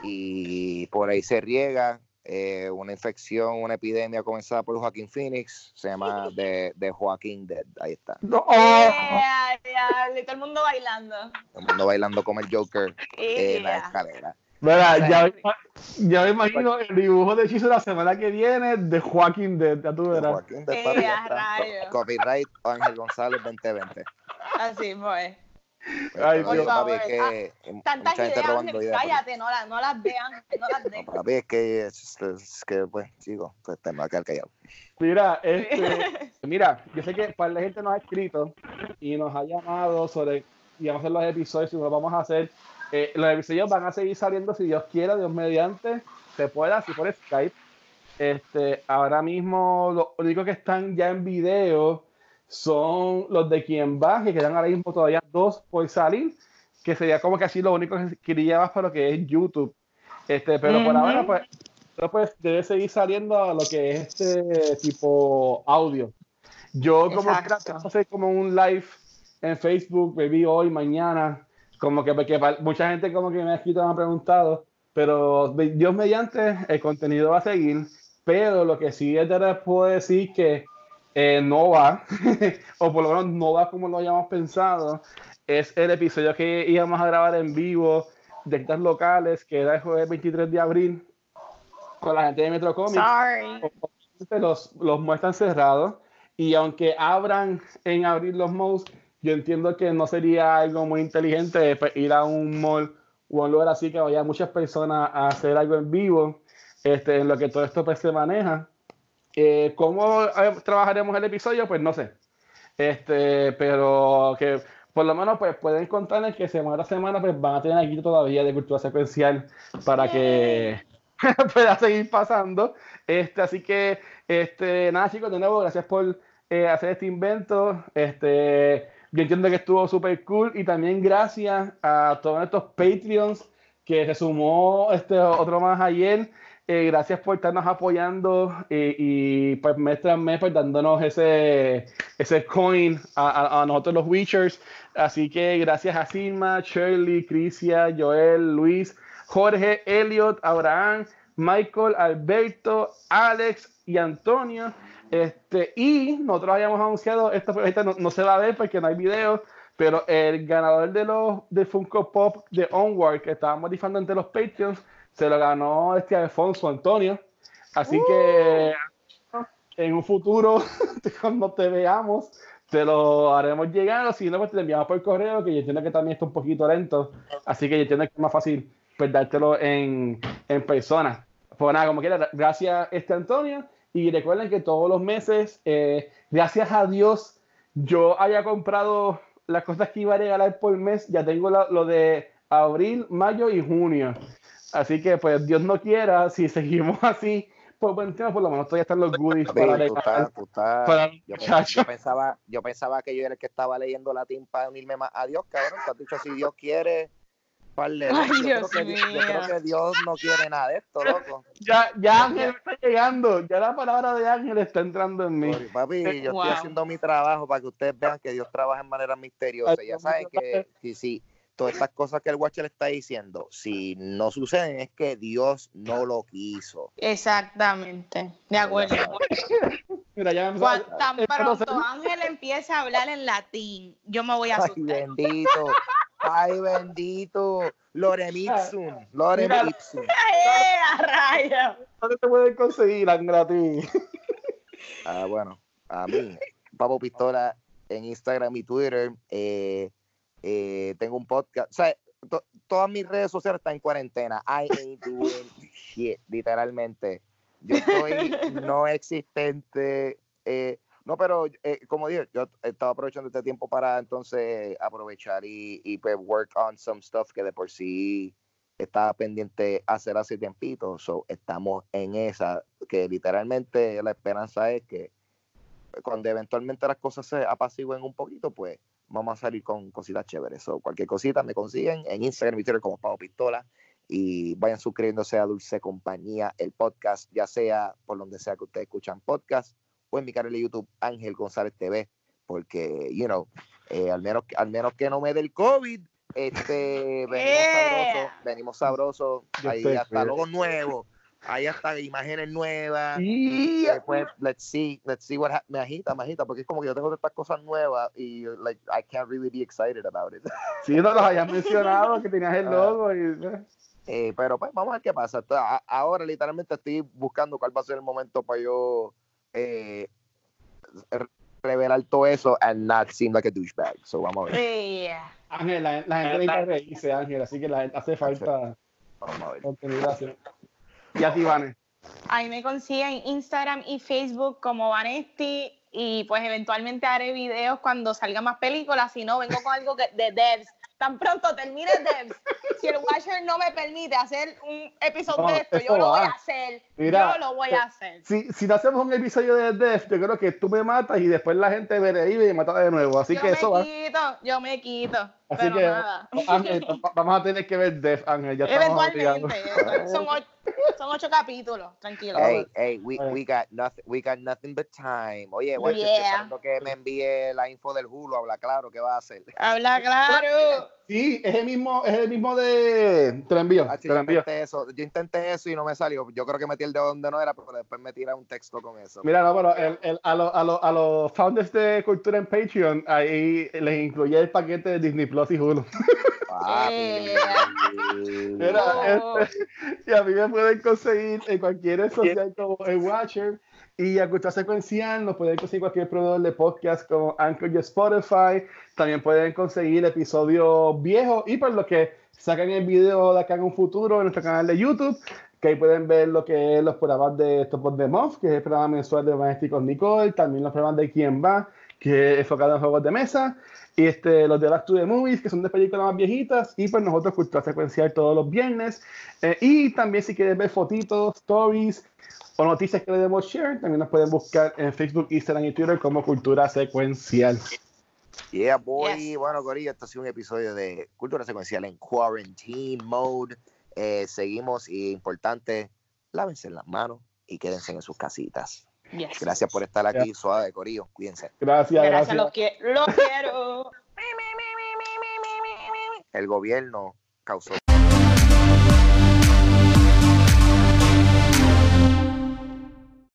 Y por ahí se riega eh, una infección, una epidemia comenzada por Joaquín Phoenix, se llama de, de Joaquín Dead, ahí está. No, Oh. Yeah, yeah, y todo el mundo bailando. Todo el mundo bailando como el Joker en la escalera. Mira, ya, me- ya me imagino el dibujo de hechizo la semana que viene de Joaquín de ya tú verás. Joaquín Dead, papi, ya a está. rayos. Copyright Ángel González 2020. Así pues. Pero Ay, Dios. papi, es que favor. Tantas mucha gente ideas, robando ideas. cállate, no, las- no las vean, no las No, vean. papi, es que, es, es que pues, chicos, pues te me va a quedar callado. Mira, este, mira, yo sé que para la gente nos ha escrito y nos ha llamado sobre y vamos a hacer los episodios y los vamos a hacer. Eh, los episodios van a seguir saliendo si Dios quiera, Dios mediante, se pueda, así por Skype. Este, ahora mismo los únicos que están ya en video son los de quien va, que quedan ahora mismo todavía dos por salir, que sería como que así lo único que quería más para lo que es YouTube. Este, pero por Ujú. ahora, pues, pues debe seguir saliendo a lo que es este tipo audio. Yo como a hacer como un live en Facebook, maybe hoy, mañana, como que porque mucha gente como que me ha escrito, me ha preguntado, pero Dios mediante el contenido va a seguir, pero lo que sí les puedo decir que eh, no va, o por lo menos no va como lo hayamos pensado, es el episodio que íbamos a grabar en vivo de estas locales, que era el jueves 23 de abril, con la gente de Metro Comics los, los malls están cerrados y aunque abran en abrir los malls, yo entiendo que no sería algo muy inteligente pues, ir a un mall o a un lugar así que vaya muchas personas a hacer algo en vivo, este, en lo que todo esto pues, se maneja. Eh, ¿Cómo eh, trabajaremos el episodio? Pues no sé. Este, pero que por lo menos pues pueden contarles que semana a semana pues van a tener aquí todavía de cultura secuencial para que pueda seguir pasando. Este, así que, este, nada, chicos, de nuevo, gracias por eh, hacer este invento. Este, yo entiendo que estuvo súper cool y también gracias a todos estos Patreons que se sumó este otro más ayer. Eh, gracias por estarnos apoyando eh, y pues mes tras mes pues, dándonos ese, ese coin a, a, nosotros los Witchers. Así que gracias a Silma, Shirley, Crisia, Joel, Luis, Jorge, Elliot, Abraham, Michael, Alberto, Alex y Antonio. Este, y nosotros habíamos anunciado, esto no, no, se va a ver porque no hay video, pero el ganador de los de Funko Pop de Onward que estábamos difando entre los Patreons se lo ganó este Alfonso Antonio. Así que en un futuro, cuando te veamos, te lo haremos llegar. Si no, pues te lo enviamos por correo, que yo entiendo que también está un poquito lento. Así que yo entiendo que es más fácil pues, dártelo en, en persona. Pues nada, como quiera, gracias este Antonio. Y recuerden que todos los meses, eh, gracias a Dios, yo haya comprado las cosas que iba a regalar por mes. Ya tengo lo de abril, mayo y junio. Así que, pues, Dios no quiera, si seguimos así, pues buen por lo menos todavía están los goodies para, tú estás, tú estás, yo, yo, pensaba, yo pensaba que yo era el que estaba leyendo latín para unirme más a Dios, cabrón. Te has dicho, si Dios quiere, Ay, yo, Dios creo que, yo, creo que, Dios no quiere nada de esto, loco. Ya, ya Ángel está llegando, ya la palabra de Ángel está entrando en mí. Papi, yo wow. estoy haciendo mi trabajo para que ustedes vean que Dios trabaja en manera misteriosa. Ya saben que si, si, todas estas cosas que el Watcher está diciendo, si no suceden es que Dios no lo quiso. Exactamente, de acuerdo. Mira, ya Cuando, tan pronto Ángel empieza a hablar en latín, yo me voy a asustar. Ay, bendito. Ay, bendito. Loremipsum. Loremipsum. ¡Eh, a raya! ¿Dónde te pueden conseguir en latín? Ah, bueno, a mí, Papo Pistola en Instagram y Twitter. Eh, eh, tengo un podcast. O sea, to, todas mis redes sociales están en cuarentena. I ain't doing shit, literalmente. Yo estoy no existente. Eh, no, pero eh, como dije, yo estaba aprovechando este tiempo para entonces aprovechar y, pues work on some stuff que de por sí estaba pendiente hacer hace tiempito. So, estamos en esa, que literalmente la esperanza es que cuando eventualmente las cosas se apacigüen un poquito, pues vamos a salir con cositas chéveres. So, cualquier cosita me consiguen en Instagram y Twitter como Pavo Pistola y vayan suscribiéndose a Dulce Compañía, el podcast, ya sea por donde sea que ustedes escuchan podcast o en mi canal de YouTube Ángel González TV, porque, you know, eh, al, menos, al menos que no me dé el COVID, este, venimos sabrosos, venimos sabrosos, ahí hasta logos nuevos hay hasta imágenes nuevas. Y después, let's see, let's see what me agita, me agita, porque es como que yo tengo estas cosas nuevas y like I can't really be excited about it. Sí, no los hayas mencionado que tenías el logo y eh, pero pues vamos a ver qué pasa. Ahora literalmente estoy buscando cuál va a ser el momento para yo eh, revelar todo eso and not seem like a douchebag. So vamos a ver. Yeah. Ángel, la, la gente necesita reírse, Ángel, así que la gente hace falta Vamos a ver. Y a ti, Vane. Ahí me consiguen Instagram y Facebook como Vanesti y pues eventualmente haré videos cuando salgan más películas, si no vengo con algo que, de devs. Tan pronto termine devs, si el Watcher no me permite hacer un episodio No, de esto, yo lo voy va. a hacer. Mira, yo lo voy a hacer. Si, si no hacemos un episodio de Death, yo creo que tú me matas y después la gente me revive y me mata de nuevo. Así yo que me eso va. quito, yo me quito. Así pero que, nada. Ángel, va- vamos a tener que ver Death, Ángel. Ya. Eventualmente. son, ocho, son ocho capítulos, tranquilo. Hey, hey, we, we got nothing, we got nothing but time. Oye, bueno, Yeah. que me envíe la info del Hulu, habla claro, ¿qué va a hacer? Habla claro. Sí, es el mismo, es el mismo de. Te lo envío, Ah, te yo, lo envío. intenté eso, yo intenté eso y no me salió. Yo creo que metí el dedo donde no era, pero después me tira un texto con eso. Mira, no, pero el, el- a, los a, los a los founders de Cultura en Patreon, ahí les incluye el paquete de Disney Plus Papi. Mira, Oh. este, y a mí me pueden conseguir en cualquier social como el Watcher y a Cultura Secuencial nos pueden conseguir cualquier proveedor de podcast como Anchor y Spotify. También pueden conseguir episodios viejos y por lo que sacan el video de acá en un futuro en nuestro canal de YouTube, que ahí pueden ver lo que es los programas de Top of the Month, que es el programa mensual de Vanesti con Nicole, también los programas de Quién Va, que es enfocado en juegos de mesa, y este, los de Back to the Movies, que son de películas más viejitas, y pues nosotros Cultura Secuencial todos los viernes. Eh, y también si quieres ver fotitos, stories o noticias que le demos share, también nos pueden buscar en Facebook, Instagram y Twitter como Cultura Secuencial. Yeah, boy. Yes. Bueno, Corillo, esto ha sido un episodio de Cultura Secuencial en Quarantine Mode. Eh, seguimos y importante, lávense las manos y quédense en sus casitas. Yes. Gracias por estar aquí, suave, Corillo. Cuídense. Gracias, Gracias, gracias. los quiero. El gobierno causó